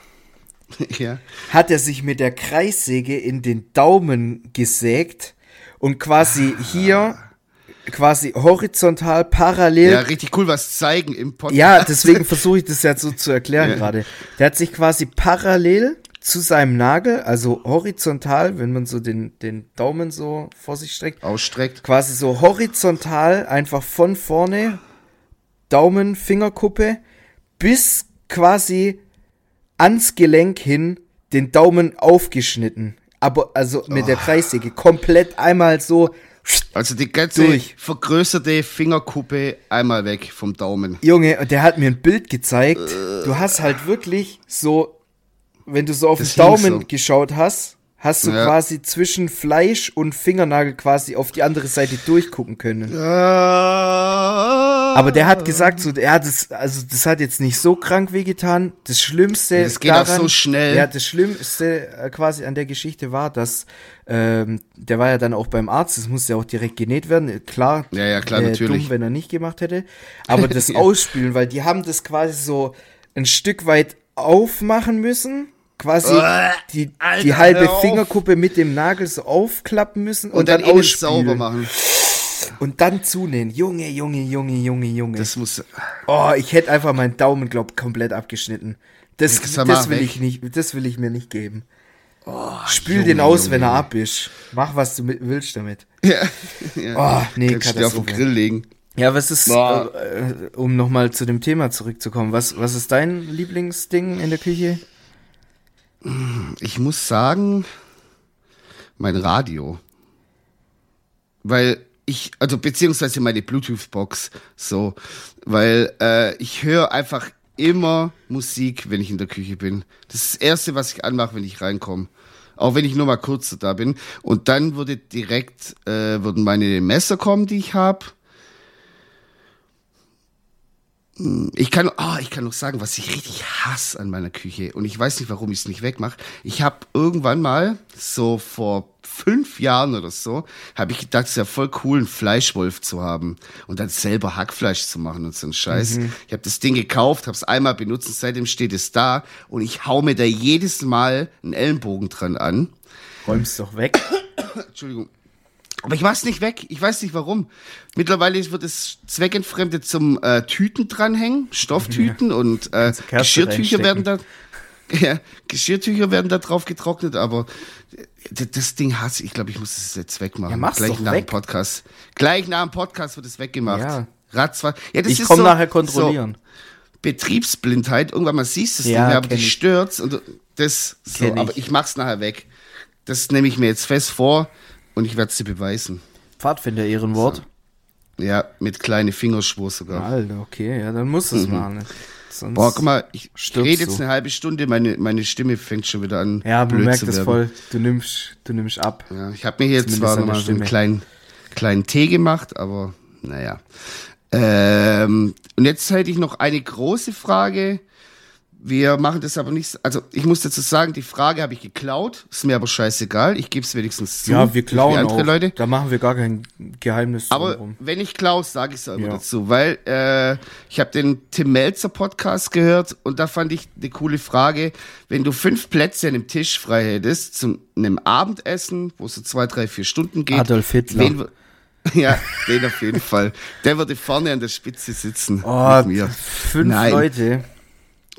ja. hat er sich mit der Kreissäge in den Daumen gesägt und quasi Ah. hier quasi horizontal parallel ja, richtig cool was zeigen im Podcast. Ja, deswegen versuche ich das jetzt so zu erklären Ja. gerade. Der hat sich quasi parallel zu seinem Nagel, also horizontal, wenn man so den, den Daumen so vor sich streckt, Ausstreckt. quasi so horizontal einfach von vorne, Daumen, Fingerkuppe, bis quasi ans Gelenk hin den Daumen aufgeschnitten. Aber also mit Oh. der Kreissäge komplett einmal so. Also die ganze Durch. vergrößerte Fingerkuppe einmal weg vom Daumen. Junge, der hat mir ein Bild gezeigt. Du hast halt wirklich so, wenn du so auf den Daumen so. geschaut hast, hast du Ja. quasi zwischen Fleisch und Fingernagel quasi auf die andere Seite durchgucken können. Aber Aber der hat gesagt, so, ja, das, also das hat jetzt nicht so krank wehgetan. Das Schlimmste. Das geht auch so schnell. Ja, das Schlimmste äh, quasi an der Geschichte war, dass ähm, der war ja dann auch beim Arzt. Das musste ja auch direkt genäht werden. Klar. Ja, ja, klar, wär natürlich. Dumm, wenn er nicht gemacht hätte. Aber das Ausspülen, weil die haben das quasi so ein Stück weit aufmachen müssen. Quasi Uah, die, Alter, die halbe. Fingerkuppe mit dem Nagel so aufklappen müssen und, und dann, dann, ausspülen. sauber machen. Und dann zunähen. Junge, Junge, Junge, Junge, Junge. Das muss. Oh, ich hätte einfach meinen Daumen, glaub, komplett abgeschnitten. Das, Das das, will weg. ich nicht, das will ich mir nicht geben. Oh, Spül Junge, den aus, Junge, wenn er ab ist. Mach, was du mit, willst damit. Ja. ja. Oh, nee, Kannst du dir auf den Katastrophe. Grill legen. Ja, was ist, Boah. äh, um nochmal zu dem Thema zurückzukommen, was, was ist dein Lieblingsding in der Küche? Ich muss sagen, mein Radio. Weil ich, also beziehungsweise meine Bluetooth-Box, so, weil äh, ich höre einfach immer Musik, wenn ich in der Küche bin. Das ist das Erste, was ich anmache, wenn ich reinkomme. Auch wenn ich nur mal kurz da bin. Und dann würde direkt, äh, würden meine Messer kommen, die ich habe. Ich kann, ah, ich kann noch sagen, was ich richtig hasse an meiner Küche. Und ich weiß nicht, warum ich es nicht wegmache. Ich habe irgendwann mal, so vor fünf Jahren oder so, habe ich gedacht, es ist ja voll cool, einen Fleischwolf zu haben. Und dann selber Hackfleisch zu machen und so ein Scheiß. Ich habe das Ding gekauft, habe es einmal benutzt und seitdem steht es da. Und ich hau mir da jedes Mal einen Ellenbogen dran an. Räum's doch weg. Entschuldigung. Aber ich mach's nicht weg. Ich weiß nicht warum. Mittlerweile wird es zweckentfremdet zum äh, Tüten dranhängen, Stofftüten und äh, Geschirrtücher werden da. Ja, Geschirrtücher werden da drauf getrocknet, aber das Ding hasse ich. Ich glaube, ich muss es jetzt wegmachen. Ja, mach's Gleich doch nach weg. dem Podcast. Gleich nach dem Podcast wird es weggemacht. Ja. Ratzfatz. Ja, das Ich komme so, nachher kontrollieren. So Betriebsblindheit. Irgendwann mal siehst du es Ja, nicht mehr, aber dich ich. stört's und Das, so, ich. aber ich mach's nachher weg. Das nehme ich mir jetzt fest vor und ich werde es dir beweisen. Pfadfinder Ehrenwort. Ja, mit kleine Fingerschwur sogar. Alter, okay, ja, dann muss es machen. Sonst. Boah, guck mal, ich rede jetzt du. eine halbe Stunde, meine, meine Stimme fängt schon wieder an. Ja, man blöd merkt zu es werden. voll. Du nimmst, du nimmst ab. Ja, ich habe mir jetzt Zumindest zwar nochmal so einen kleinen, kleinen Tee gemacht, aber naja. Ähm, und jetzt hätte ich noch eine große Frage. Wir machen das aber nicht, also ich muss dazu sagen, die Frage habe ich geklaut, ist mir aber scheißegal, ich gebe es wenigstens zu. Ja, wir klauen andere auch. Leute. Da machen wir gar kein Geheimnis Aber drum. wenn ich klaus, sage ich es immer Ja. dazu, weil äh, ich habe den Tim Melzer Podcast gehört und da fand ich eine coole Frage, wenn du fünf Plätze an einem Tisch frei hättest zum einem Abendessen, wo es so zwei, drei, vier Stunden geht. Adolf Hitler. Wen, ja, den auf jeden Fall. Der würde vorne an der Spitze sitzen Oh, mit mir. fünf Nein. Leute.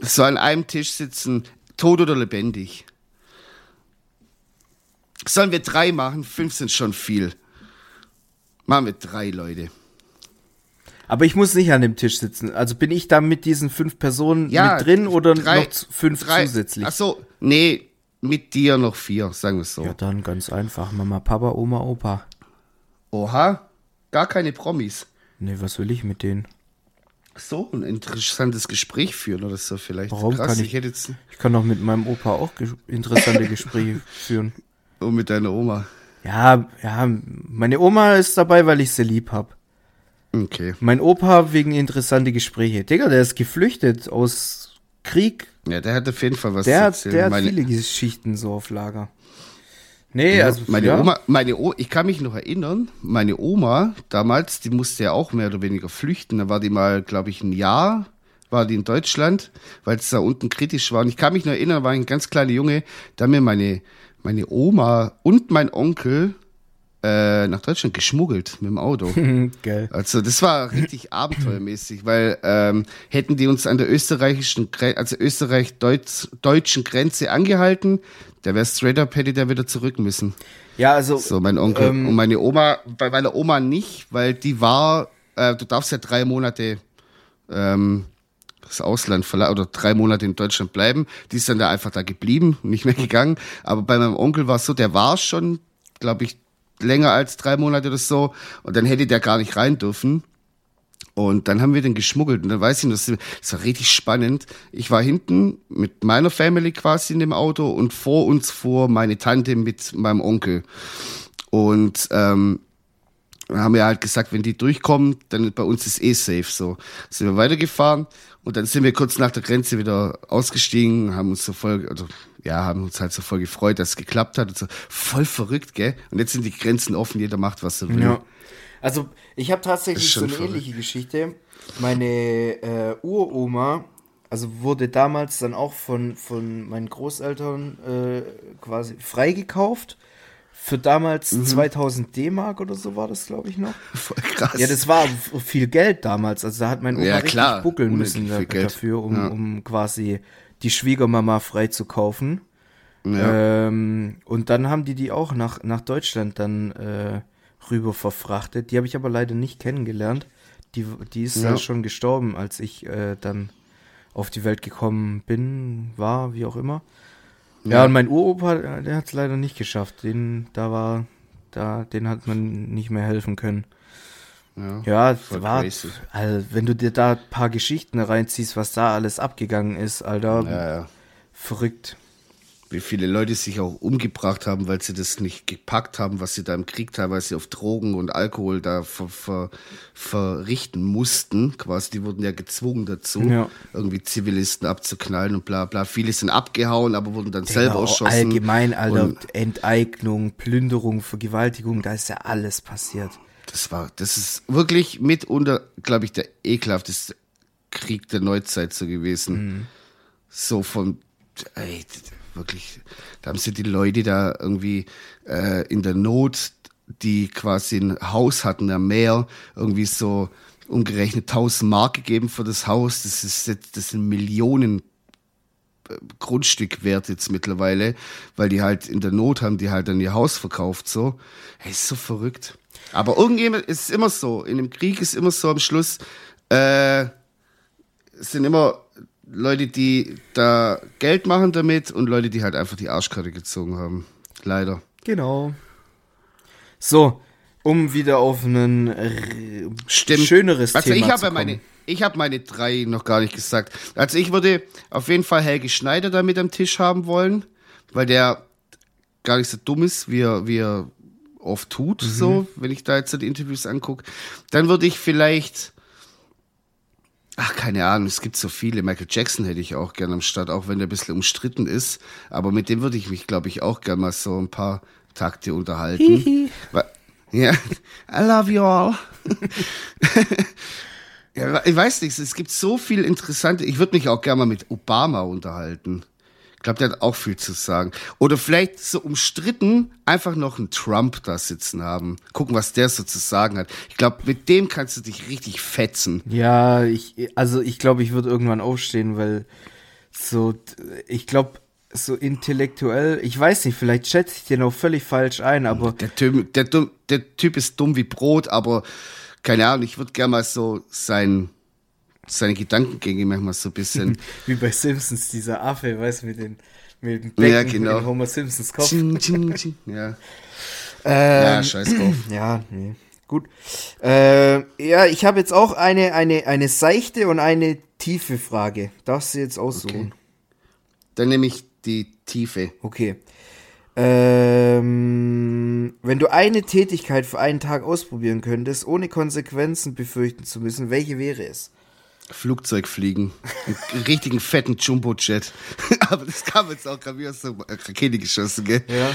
So an einem Tisch sitzen, tot oder lebendig. Sollen wir drei machen? Fünf sind schon viel. Machen wir drei Leute. Aber ich muss nicht an dem Tisch sitzen. Also bin ich da mit diesen fünf Personen Ja, mit drin oder drei- noch fünf drei, zusätzlich? Ach so, nee, mit dir noch vier, sagen wir es so. Ja, dann ganz einfach. Mama, Papa, Oma, Opa. Oha, gar keine Promis. Nee, was will ich mit denen? So, ein interessantes Gespräch führen oder so vielleicht. Warum Krass, kann ich ich- hätte jetzt Ich kann doch mit meinem Opa auch ges interessante Gespräche führen. oh, mit deiner Oma. Ja, ja, meine Oma ist dabei, weil ich sie lieb hab. Okay. Mein Opa wegen interessante Gespräche. Digga, der ist geflüchtet aus Krieg. Ja, der hat auf jeden Fall was Der zu hat, erzählen. der hat meine, viele Geschichten so auf Lager. Nee, also meine ja. Oma, meine o ich kann mich noch erinnern, meine Oma damals, die musste ja auch mehr oder weniger flüchten. Da war die mal, glaube ich, ein Jahr, war die in Deutschland, weil es da unten kritisch war. Und ich kann mich noch erinnern, war ich ein ganz kleiner Junge, da haben mir meine, meine Oma und mein Onkel äh, nach Deutschland geschmuggelt mit dem Auto. Geil. Also das war richtig abenteuermäßig, weil ähm, hätten die uns an der österreichischen, also österreich-deutschen Grenze angehalten, der wäre straight up, hätte der wieder zurück müssen. Ja, also So, mein Onkel. Ähm, und meine Oma, bei meiner Oma nicht, weil die war, äh, du darfst ja drei Monate ähm, das Ausland verlassen oder drei Monate in Deutschland bleiben. Die ist dann da einfach da geblieben, nicht mehr gegangen. Aber bei meinem Onkel war es so, der war schon, glaube ich, länger als drei Monate oder so. Und dann hätte der gar nicht rein dürfen. Und dann haben wir den geschmuggelt. Und dann weiß ich, das, das war richtig spannend. Ich war hinten mit meiner Family quasi in dem Auto und vor uns fuhr meine Tante mit meinem Onkel. Und ähm, haben wir halt gesagt, wenn die durchkommen, dann bei uns ist eh safe. So sind wir weitergefahren und dann sind wir kurz nach der Grenze wieder ausgestiegen, haben uns so voll, also ja, haben uns halt so voll gefreut, dass es geklappt hat und so voll verrückt, gell? Und jetzt sind die Grenzen offen, jeder macht was er will. Ja. Also, ich habe tatsächlich so eine verrückt. ähnliche Geschichte. Meine äh, Uroma, also wurde damals dann auch von, von meinen Großeltern äh, quasi freigekauft. Für damals Mhm. 2000 D-Mark oder so war das, glaube ich, noch. Voll krass. Ja, das war viel Geld damals. Also da hat mein Opa Ja, richtig klar. buckeln Unendlich müssen dafür, um, Ja. um quasi die Schwiegermama freizukaufen. ja. Ähm, und dann haben die die auch nach, nach Deutschland dann äh, rüber verfrachtet. Die habe ich aber leider nicht kennengelernt. Die, die ist Ja. ja. schon gestorben, als ich äh, dann auf die Welt gekommen bin, war, wie auch immer. Ja, Ja. und mein Uropa, äh, der hat es leider nicht geschafft. Den, da war, da, den hat man nicht mehr helfen können. Ja. Ja, war, crazy. also, wenn du dir da ein paar Geschichten reinziehst, was da alles abgegangen ist, Alter, ja, ja. verrückt. Wie viele Leute sich auch umgebracht haben, weil sie das nicht gepackt haben, was sie da im Krieg teilweise auf Drogen und Alkohol da ver, ver, verrichten mussten. Quasi, die wurden ja gezwungen dazu, Ja. irgendwie Zivilisten abzuknallen und bla bla. Viele sind abgehauen, aber wurden dann Digga, selber auch erschossen. Allgemein, Alter, Enteignung, Plünderung, Vergewaltigung, da ist ja alles passiert. Das war, das ist wirklich mitunter, glaube ich, der ekelhafteste Krieg der Neuzeit so gewesen. So von, ey, wirklich, da haben sie die Leute da irgendwie äh, in der Not, die quasi ein Haus hatten am Meer, irgendwie so umgerechnet 1000 Mark gegeben für das Haus. Das ist jetzt, das sind Millionen äh, Grundstück wert jetzt mittlerweile, weil die halt in der Not haben, die halt dann ihr Haus verkauft, so. Hey, ist so verrückt. Aber irgendjemand ist immer so, in dem Krieg ist immer so am Schluss, äh, es sind immer Leute, die da Geld machen damit und Leute, die halt einfach die Arschkarte gezogen haben. Leider. Genau. So, um wieder auf ein äh, schöneres also Thema ich habe zu ja kommen. meine, ich habe meine drei noch gar nicht gesagt. Also ich würde auf jeden Fall Helge Schneider da mit am Tisch haben wollen, weil der gar nicht so dumm ist, wie er, wie er oft tut, Mhm. so, wenn ich da jetzt die Interviews angucke. Dann würde ich vielleicht, ach, keine Ahnung, es gibt so viele. Michael Jackson hätte ich auch gerne am Start, auch wenn der ein bisschen umstritten ist. Aber mit dem würde ich mich, glaube ich, auch gerne mal so ein paar Takte unterhalten. Ja, I love you all. Ja, ich weiß nicht, es gibt so viel interessante. Ich würde mich auch gerne mal mit Obama unterhalten. Ich glaube, der hat auch viel zu sagen. Oder vielleicht so umstritten einfach noch einen Trump da sitzen haben. Gucken, was der so zu sagen hat. Ich glaube, mit dem kannst du dich richtig fetzen. Ja, ich, also ich glaube, ich würde irgendwann aufstehen, weil so, ich glaube, so intellektuell, ich weiß nicht, vielleicht schätze ich den auch völlig falsch ein, aber Der Typ, der, der typ ist dumm wie Brot, aber keine Ahnung, ich würde gerne mal so sein, seine Gedankengänge manchmal so ein bisschen. wie bei Simpsons, dieser Affe, weißt du, mit den, mit dem Becken, Ja, genau. mit dem Homer Simpsons Kopf. Tsching, tsching, tsching. ja. Ähm, ja, scheiß drauf. Ja, nee. Gut. Äh, ja, ich habe jetzt auch eine, eine, eine seichte und eine tiefe Frage. Darfst du jetzt aussuchen? Dann nehme ich die Tiefe. Okay. Ähm, wenn du eine Tätigkeit für einen Tag ausprobieren könntest, ohne Konsequenzen befürchten zu müssen, welche wäre es? Flugzeug fliegen. Einen richtigen fetten Jumbo-Jet. Aber das kam jetzt auch gerade wie aus der Rakete geschossen, gell? Ja.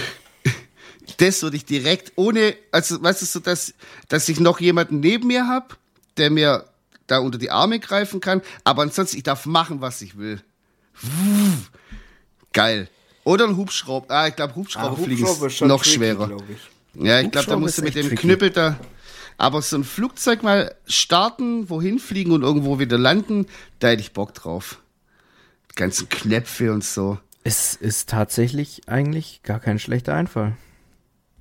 Das würde ich direkt ohne, also weißt du so, dass, dass ich noch jemanden neben mir habe, der mir da unter die Arme greifen kann, aber ansonsten, ich darf machen, was ich will. Geil. Oder ein Hubschrauber. Ah, ich glaube, Hubschrauber, fliegen Hubschrauber ist schon noch tricky, schwerer. ich. Ja, ich glaube, da musst du ist mit dem tricky. Knüppel da. Aber so ein Flugzeug mal starten, wohin fliegen und irgendwo wieder landen, da hätte ich Bock drauf. Die ganzen Knöpfe und so. Es ist tatsächlich eigentlich gar kein schlechter Einfall.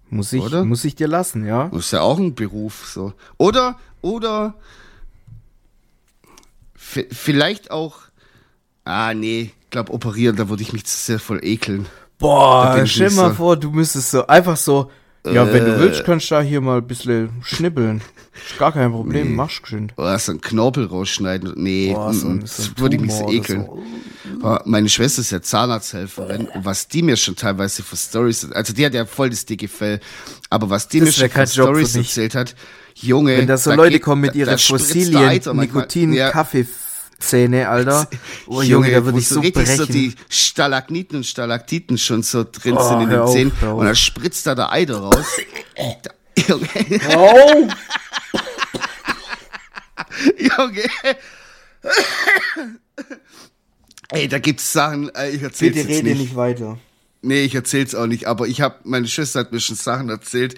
Muss ich, Oder? muss ich dir lassen, ja? Das ist ja auch ein Beruf, so. Oder, oder, vielleicht auch, ah, nee, ich glaube, operieren, da würde ich mich zu sehr voll ekeln. Boah, stell nicht mal so. vor, du müsstest so einfach so, ja, wenn du Äh. willst, kannst du da hier mal ein bisschen schnippeln. Ist gar kein Problem, machst geschwind. Oder so einen Knorpel rausschneiden. Nee, Boah, so mm, das würde ich mich so ekeln. so. Meine Schwester ist ja Zahnarzthelferin und was die mir schon teilweise für Stories, also die hat ja voll das dicke Fell, aber was die Das mir schon für Stories erzählt hat, Junge. Wenn da so da Leute geht- kommen mit der Fossilien. Nikotin, Ja. Kaffeezähne, Alter. Oh, Junge, da würde ich so richtig brechen. so die Stalagniten und Stalaktiten schon so drin Oh, sind in den auf, Zähnen und dann spritzt da der Eider raus. Junge, Oh! Junge. Ey, da gibt's Sachen, äh, ich erzähl's Bitte rede nicht. nicht weiter. Nee, ich erzähl's auch nicht, aber ich hab, meine Schwester hat mir schon Sachen erzählt.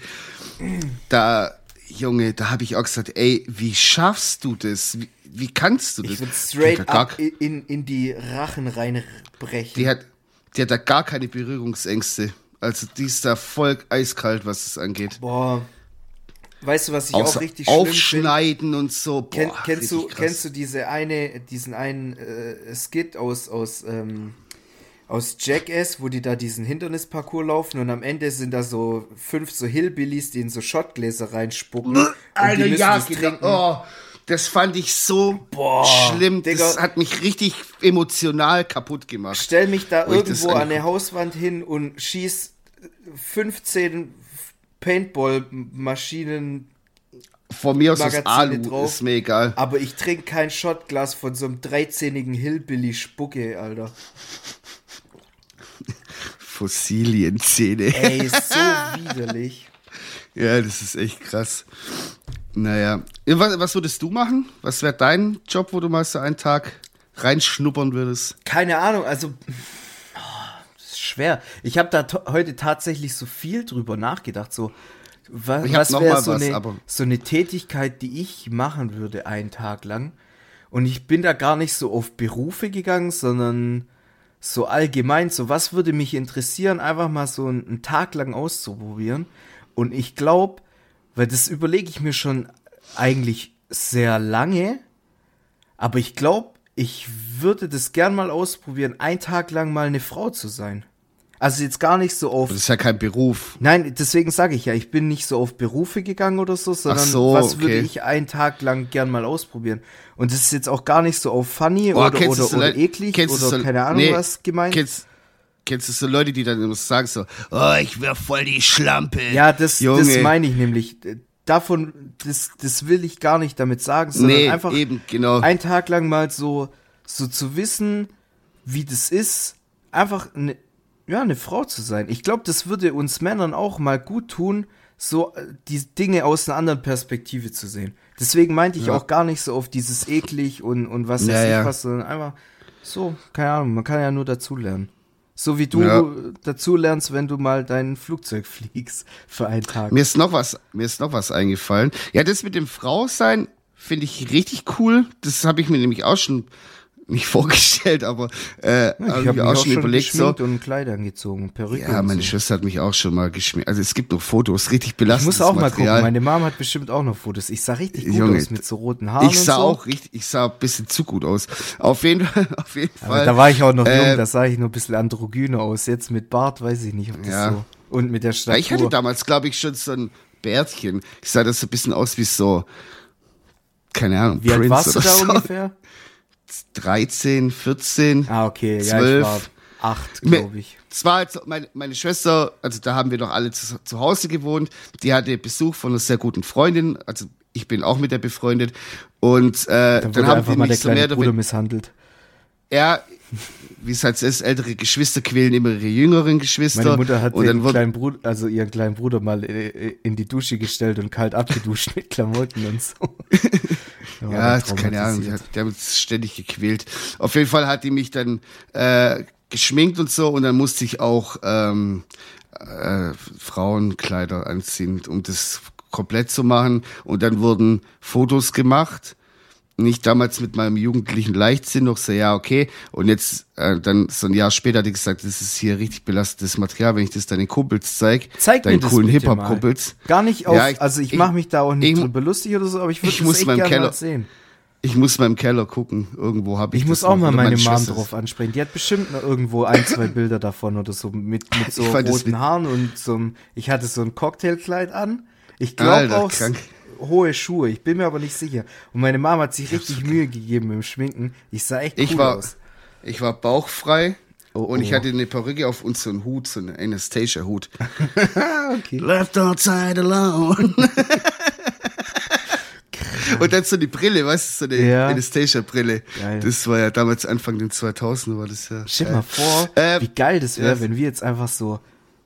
Da, Junge, da habe ich auch gesagt, ey, wie schaffst du das? Wie, wie kannst du das? Ich würde straight up in, in die Rachen reinbrechen. die hat, die hat da gar keine Berührungsängste. Also die ist da voll eiskalt, was das angeht. Boah. Weißt du, was ich auch Außer richtig schlimm finde? aufschneiden und so. Boah, Kenn, kennst, du, krass. kennst du diese eine, diesen einen äh, Skit aus, aus, ähm, aus Jackass, wo die da diesen Hindernisparcours laufen und am Ende sind da so fünf so Hillbillies, die in so Schottgläser reinspucken. und Alter, die müssen ja, das trinken. Oh, das fand ich so Boah, schlimm. Digga. Das hat mich richtig emotional kaputt gemacht. Stell mich da irgendwo an eine Hauswand hin und schieß 15 Paintball-Maschinen, Von mir aus Magazine Alu, drauf. ist mir egal. aber ich trinke kein Shotglas von so einem dreizähnigen Hillbilly-Spucke, Alter. Fossilienzähne. Ey, ist so widerlich. Ja, das ist echt krass. Naja. Ja, Was, was würdest du machen? Was wäre dein Job, wo du mal so einen Tag reinschnuppern würdest? Keine Ahnung, also. oh, das ist schwer. Ich habe da heute tatsächlich so viel drüber nachgedacht. So, was noch wäre mal so, was, eine, so eine Tätigkeit, die ich machen würde einen Tag lang? Und ich bin da gar nicht so auf Berufe gegangen, sondern so allgemein, so was würde mich interessieren, einfach mal so einen, einen Tag lang auszuprobieren. Und ich glaube, weil das überlege ich mir schon eigentlich sehr lange, aber ich glaube, ich würde das gern mal ausprobieren, einen Tag lang mal eine Frau zu sein. Also jetzt gar nicht so auf. Das ist ja kein Beruf. Nein, deswegen sage ich ja, ich bin nicht so auf Berufe gegangen oder so, sondern so, was würde okay. ich einen Tag lang gern mal ausprobieren. Und das ist jetzt auch gar nicht so auf funny Boah, oder, oder, oder eklig oder keine Ahnung nee, was gemeint. Kennst, kennst du so Leute, die dann immer sagen so, oh, ich wär voll die Schlampe. Ja, das, Junge. das meine ich nämlich. Davon, das, das will ich gar nicht damit sagen, sondern Nee, einfach eben, genau. einen Tag lang mal so, so zu wissen, wie das ist, einfach eine, ja, eine Frau zu sein. Ich glaube, das würde uns Männern auch mal gut tun, so äh, die Dinge aus einer anderen Perspektive zu sehen. Deswegen meinte ich Ja. auch gar nicht so auf dieses eklig und, und was Ja, ja. was, sondern einfach so, keine Ahnung, man kann ja nur dazulernen. So wie du Ja. dazu lernst, wenn du mal dein Flugzeug fliegst für einen Tag. Mir ist noch was, mir ist noch was eingefallen. Ja, das mit dem Frausein finde ich richtig cool. Das habe ich mir nämlich auch schon nicht vorgestellt, aber äh, ich habe ich mich auch schon überlegt so. und Kleider angezogen, Perücke Ja, meine so. Schwester hat mich auch schon mal geschminkt. Also es gibt noch Fotos, richtig Ich belastendes muss auch mal Material. gucken, meine Mom hat bestimmt auch noch Fotos. Ich sah richtig gut Junge, aus mit so roten Haaren ich sah so. auch richtig, ich sah ein bisschen zu gut aus. Auf jeden Fall, auf jeden Aber Fall. da war ich auch noch jung, äh, da sah ich nur ein bisschen androgyner aus. Jetzt mit Bart weiß ich nicht, ob das Ja. so... Und mit der Ja, Statur. ich hatte damals, glaube ich, schon so ein Bärtchen. Ich sah das so ein bisschen aus wie so, keine Ahnung, Wie alt Prince warst du da so. ungefähr? 13, 14. Ah, okay, ja, ich 12. war acht, Mir- glaube ich. Es war halt so, meine, meine Schwester, also da haben wir noch alle zu, zu Hause gewohnt, die hatte Besuch von einer sehr guten Freundin, also ich bin auch mit der befreundet und äh, Dann dann, haben die mich so mehr oder misshandelt. ja, wie es halt ist, ältere Geschwister quälen immer ihre jüngeren Geschwister. Meine Mutter hat und ihren kleinen Bruder, also ihren kleinen Bruder mal äh, in die Dusche gestellt und kalt abgeduscht mit Klamotten und so. Ja, keine Ahnung, die, hat, die haben uns ständig gequält. Auf jeden Fall hat die mich dann äh, geschminkt und so und dann musste ich auch ähm, äh, Frauenkleider anziehen, um das komplett zu machen. Und dann wurden Fotos gemacht. Nicht damals mit meinem jugendlichen Leichtsinn noch so, ja, okay. Und jetzt, äh, dann so ein Jahr später hat die gesagt, das ist hier richtig belastetes Material, wenn ich das deinen Kumpels zeig, Zeig deinen coolen. Hip-Hop-Kumpels. Gar nicht auf, Ja, ich- also ich, ich- mache mich da auch nicht ich- drüber lustig oder so, aber ich würde ich muss echt gerne Keller- sehen. Ich muss mal im Keller gucken, irgendwo habe ich Ich muss auch mal Oder meine Mom drauf ansprechen. Die hat bestimmt noch irgendwo ein, zwei Bilder davon oder so mit, mit so Ich roten Haaren und so einem, ich hatte so ein Cocktailkleid an. Ich glaube auch krank hohe Schuhe. Ich bin mir aber nicht sicher. Und meine Mama hat sich richtig okay. Mühe gegeben im Schminken. Ich sah echt cool ich war, aus. Ich war bauchfrei. Oh, und oh. ich hatte eine Perücke auf und so einen Hut, so einen Anastasia-Hut. okay. Left outside alone. und dann so die Brille, weißt du, so eine ja. Anastasia-Brille. Das war ja damals Anfang den 2000 war das ja. Stell mal vor, ähm, wie geil das wäre, ja. wenn wir jetzt einfach so,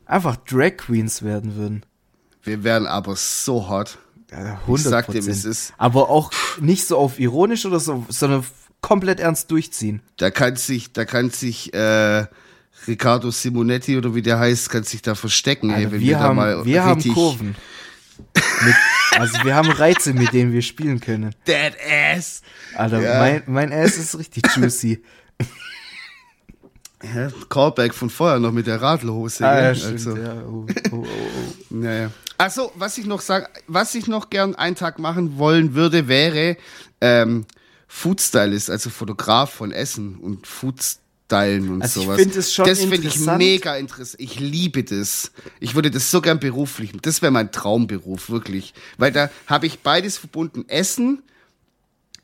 einfach Drag Queens werden würden. Wir wären aber so hart. 100 ich sag dir, es ist. Aber auch nicht so auf ironisch oder so, sondern komplett ernst durchziehen. Da kann sich, da kann sich äh, Riccardo Simonetti oder wie der heißt, kann sich da verstecken. Also ey, wenn wir, wir haben, da mal wir haben Kurven. Mit, also wir haben Reize, mit denen wir spielen können. Dead Ass. Alter, ja. mein, mein Ass ist richtig juicy. Ja, Callback von vorher noch mit der Radlhose. Ah, ja, also. stimmt, ja. Oh, oh, oh, oh naja. Also, was ich noch sag, was ich noch gern einen Tag machen wollen würde, wäre ähm, Foodstylist, also Fotograf von Essen und Foodstylen und Also ich sowas. find es schon das finde ich mega interessant. Ich liebe das. Ich würde das so gern beruflich. Das wäre mein Traumberuf, wirklich. Weil da habe ich beides verbunden. Essen,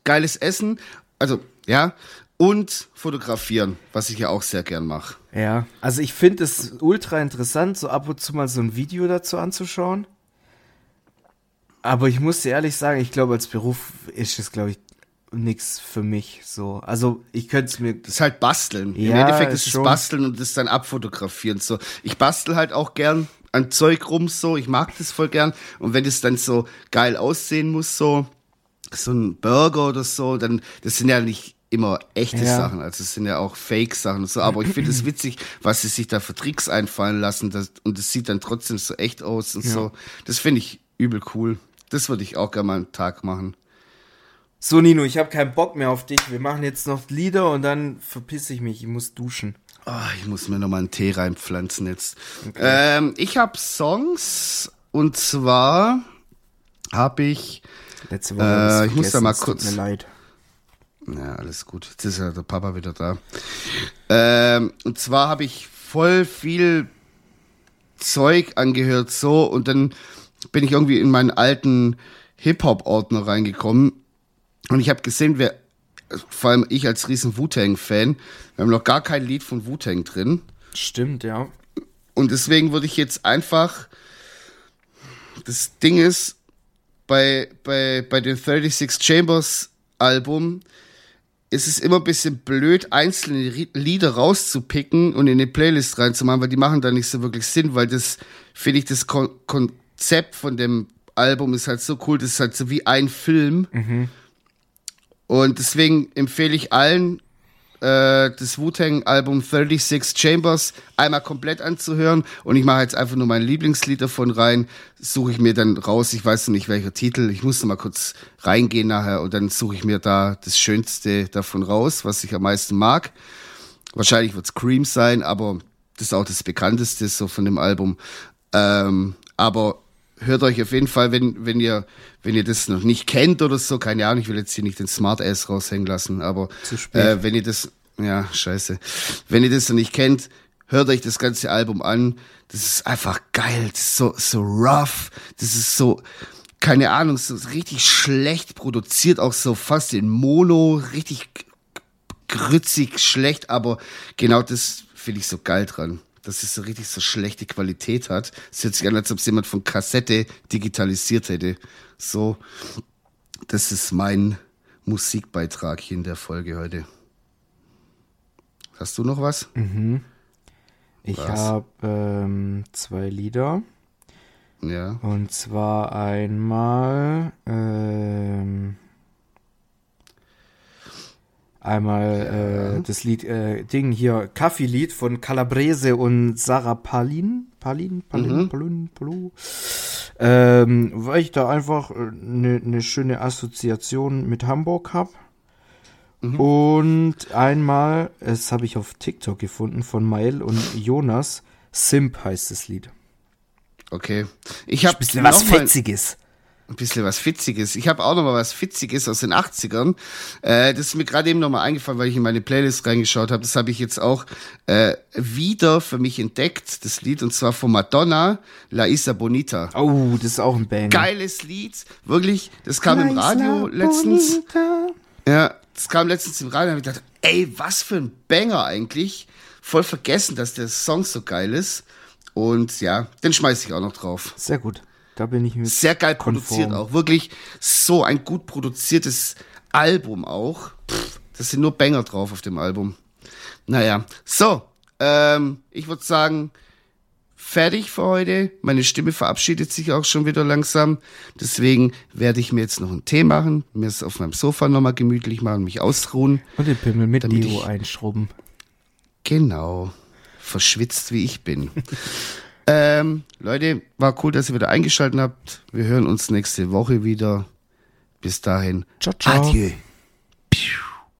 geiles Essen, also ja, und fotografieren, was ich ja auch sehr gern mache. Ja, also ich finde es ultra interessant, so ab und zu mal so ein Video dazu anzuschauen. Aber ich muss dir ehrlich sagen, ich glaube, als Beruf ist es, glaube ich, nix für mich so. Also ich könnte es mir. Das ist halt basteln. Im Ja, Endeffekt ist ist es basteln und das dann abfotografieren. So, ich bastel halt auch gern an Zeug rum, so. Ich mag das voll gern. Und wenn das dann so geil aussehen muss, so, so ein Burger oder so, dann, das sind ja nicht immer echte Ja. Sachen, also es sind ja auch Fake-Sachen und so, aber ich finde es witzig, was sie sich da für Tricks einfallen lassen das, und es sieht dann trotzdem so echt aus und so. Das finde ich übel cool. Das würde ich auch gerne mal einen Tag machen. So, Nino, ich habe keinen Bock mehr auf dich. Wir machen jetzt noch Lieder und dann verpiss ich mich. Ich muss duschen. Ah, ich muss mir noch mal einen Tee reinpflanzen jetzt. Ähm, ich habe Songs und zwar habe ich, Letzte Woche Äh, ich muss da mal kurz- Tut mir leid. Ja, alles gut. Jetzt ist ja der Papa wieder da. Ähm, und zwar habe ich voll viel Zeug angehört so und dann bin ich irgendwie in meinen alten Hip-Hop-Ordner reingekommen und ich habe gesehen, wer, vor allem ich als riesen Wu-Tang-Fan, wir haben noch gar kein Lied von Wu-Tang drin. Stimmt, ja. Und deswegen würde ich jetzt einfach, das Ding ist, bei, bei, bei den 36 Chambers Album ist es immer ein bisschen blöd, einzelne Lieder rauszupicken und in eine Playlist reinzumachen, weil die machen da nicht so wirklich Sinn, weil das, finde ich, das Kon Konzept von dem Album ist halt so cool, das ist halt so wie ein Film. Mhm. Und deswegen empfehle ich allen, äh, das Wu-Tang-Album 36 Chambers einmal komplett anzuhören. Und ich mache jetzt einfach nur mein Lieblingslied davon rein. Suche ich mir dann raus, ich weiß noch nicht welcher Titel. Ich muss noch mal kurz reingehen nachher und dann suche ich mir da das Schönste davon raus, was ich am meisten mag. Wahrscheinlich wird es Cream sein, aber das ist auch das bekannteste so von dem Album. Ähm, aber hört euch auf jeden Fall, wenn, wenn ihr, wenn ihr das noch nicht kennt oder so, keine Ahnung, ich will jetzt hier nicht den Smart Ass raushängen lassen, aber äh, wenn ihr das, ja, scheiße, wenn ihr das noch nicht kennt, hört euch das ganze Album an. Das ist einfach geil, das ist so, so rough, das ist so, keine Ahnung, so richtig schlecht produziert, auch so fast in Mono, richtig grützig, schlecht, aber genau das finde ich so geil dran dass es so richtig so schlechte Qualität hat. Es hört sich an, als ob es jemand von Kassette digitalisiert hätte. So, das ist mein Musikbeitrag hier in der Folge heute. Hast du noch was? Mhm. Ich habe ähm, zwei Lieder. Ja. Und zwar einmal ähm, Einmal ja. äh, das Lied, äh, Ding hier, Kaffee-Lied von Calabrese und Sarah Palin. Palin, Palin, mhm. Palin, Palin. Ähm, weil ich da einfach eine äh, ne schöne Assoziation mit Hamburg habe. Mhm. Und einmal, das habe ich auf TikTok gefunden, von Mael und Jonas. Simp heißt das Lied. Okay. Ich habe ein bisschen was Fetziges ein bisschen was Fitziges. Ich habe auch noch mal was Fitziges aus den 80ern. Äh, das ist mir gerade eben noch mal eingefallen, weil ich in meine Playlist reingeschaut habe. Das habe ich jetzt auch äh, wieder für mich entdeckt, das Lied, und zwar von Madonna, La Isa Bonita. Oh, das ist auch ein Bang. Geiles Lied, wirklich. Das kam La im Radio letztens. Bonita. Ja, das kam letztens im Radio und ich gedacht, ey, was für ein Banger eigentlich. Voll vergessen, dass der Song so geil ist. Und ja, den schmeiß ich auch noch drauf. Sehr gut. Da bin ich mir sehr geil konform. produziert auch. Wirklich so ein gut produziertes Album auch. Pff, das sind nur Banger drauf auf dem Album. Naja, so. Ähm, ich würde sagen, fertig für heute. Meine Stimme verabschiedet sich auch schon wieder langsam. Deswegen werde ich mir jetzt noch einen Tee machen, mir es auf meinem Sofa nochmal gemütlich machen, mich ausruhen. Und den Pimmel mit Deo einschrubben. Genau. Verschwitzt wie ich bin. Ähm, Leute, war cool, dass ihr wieder eingeschaltet habt. Wir hören uns nächste Woche wieder. Bis dahin. Ciao, ciao. Adieu.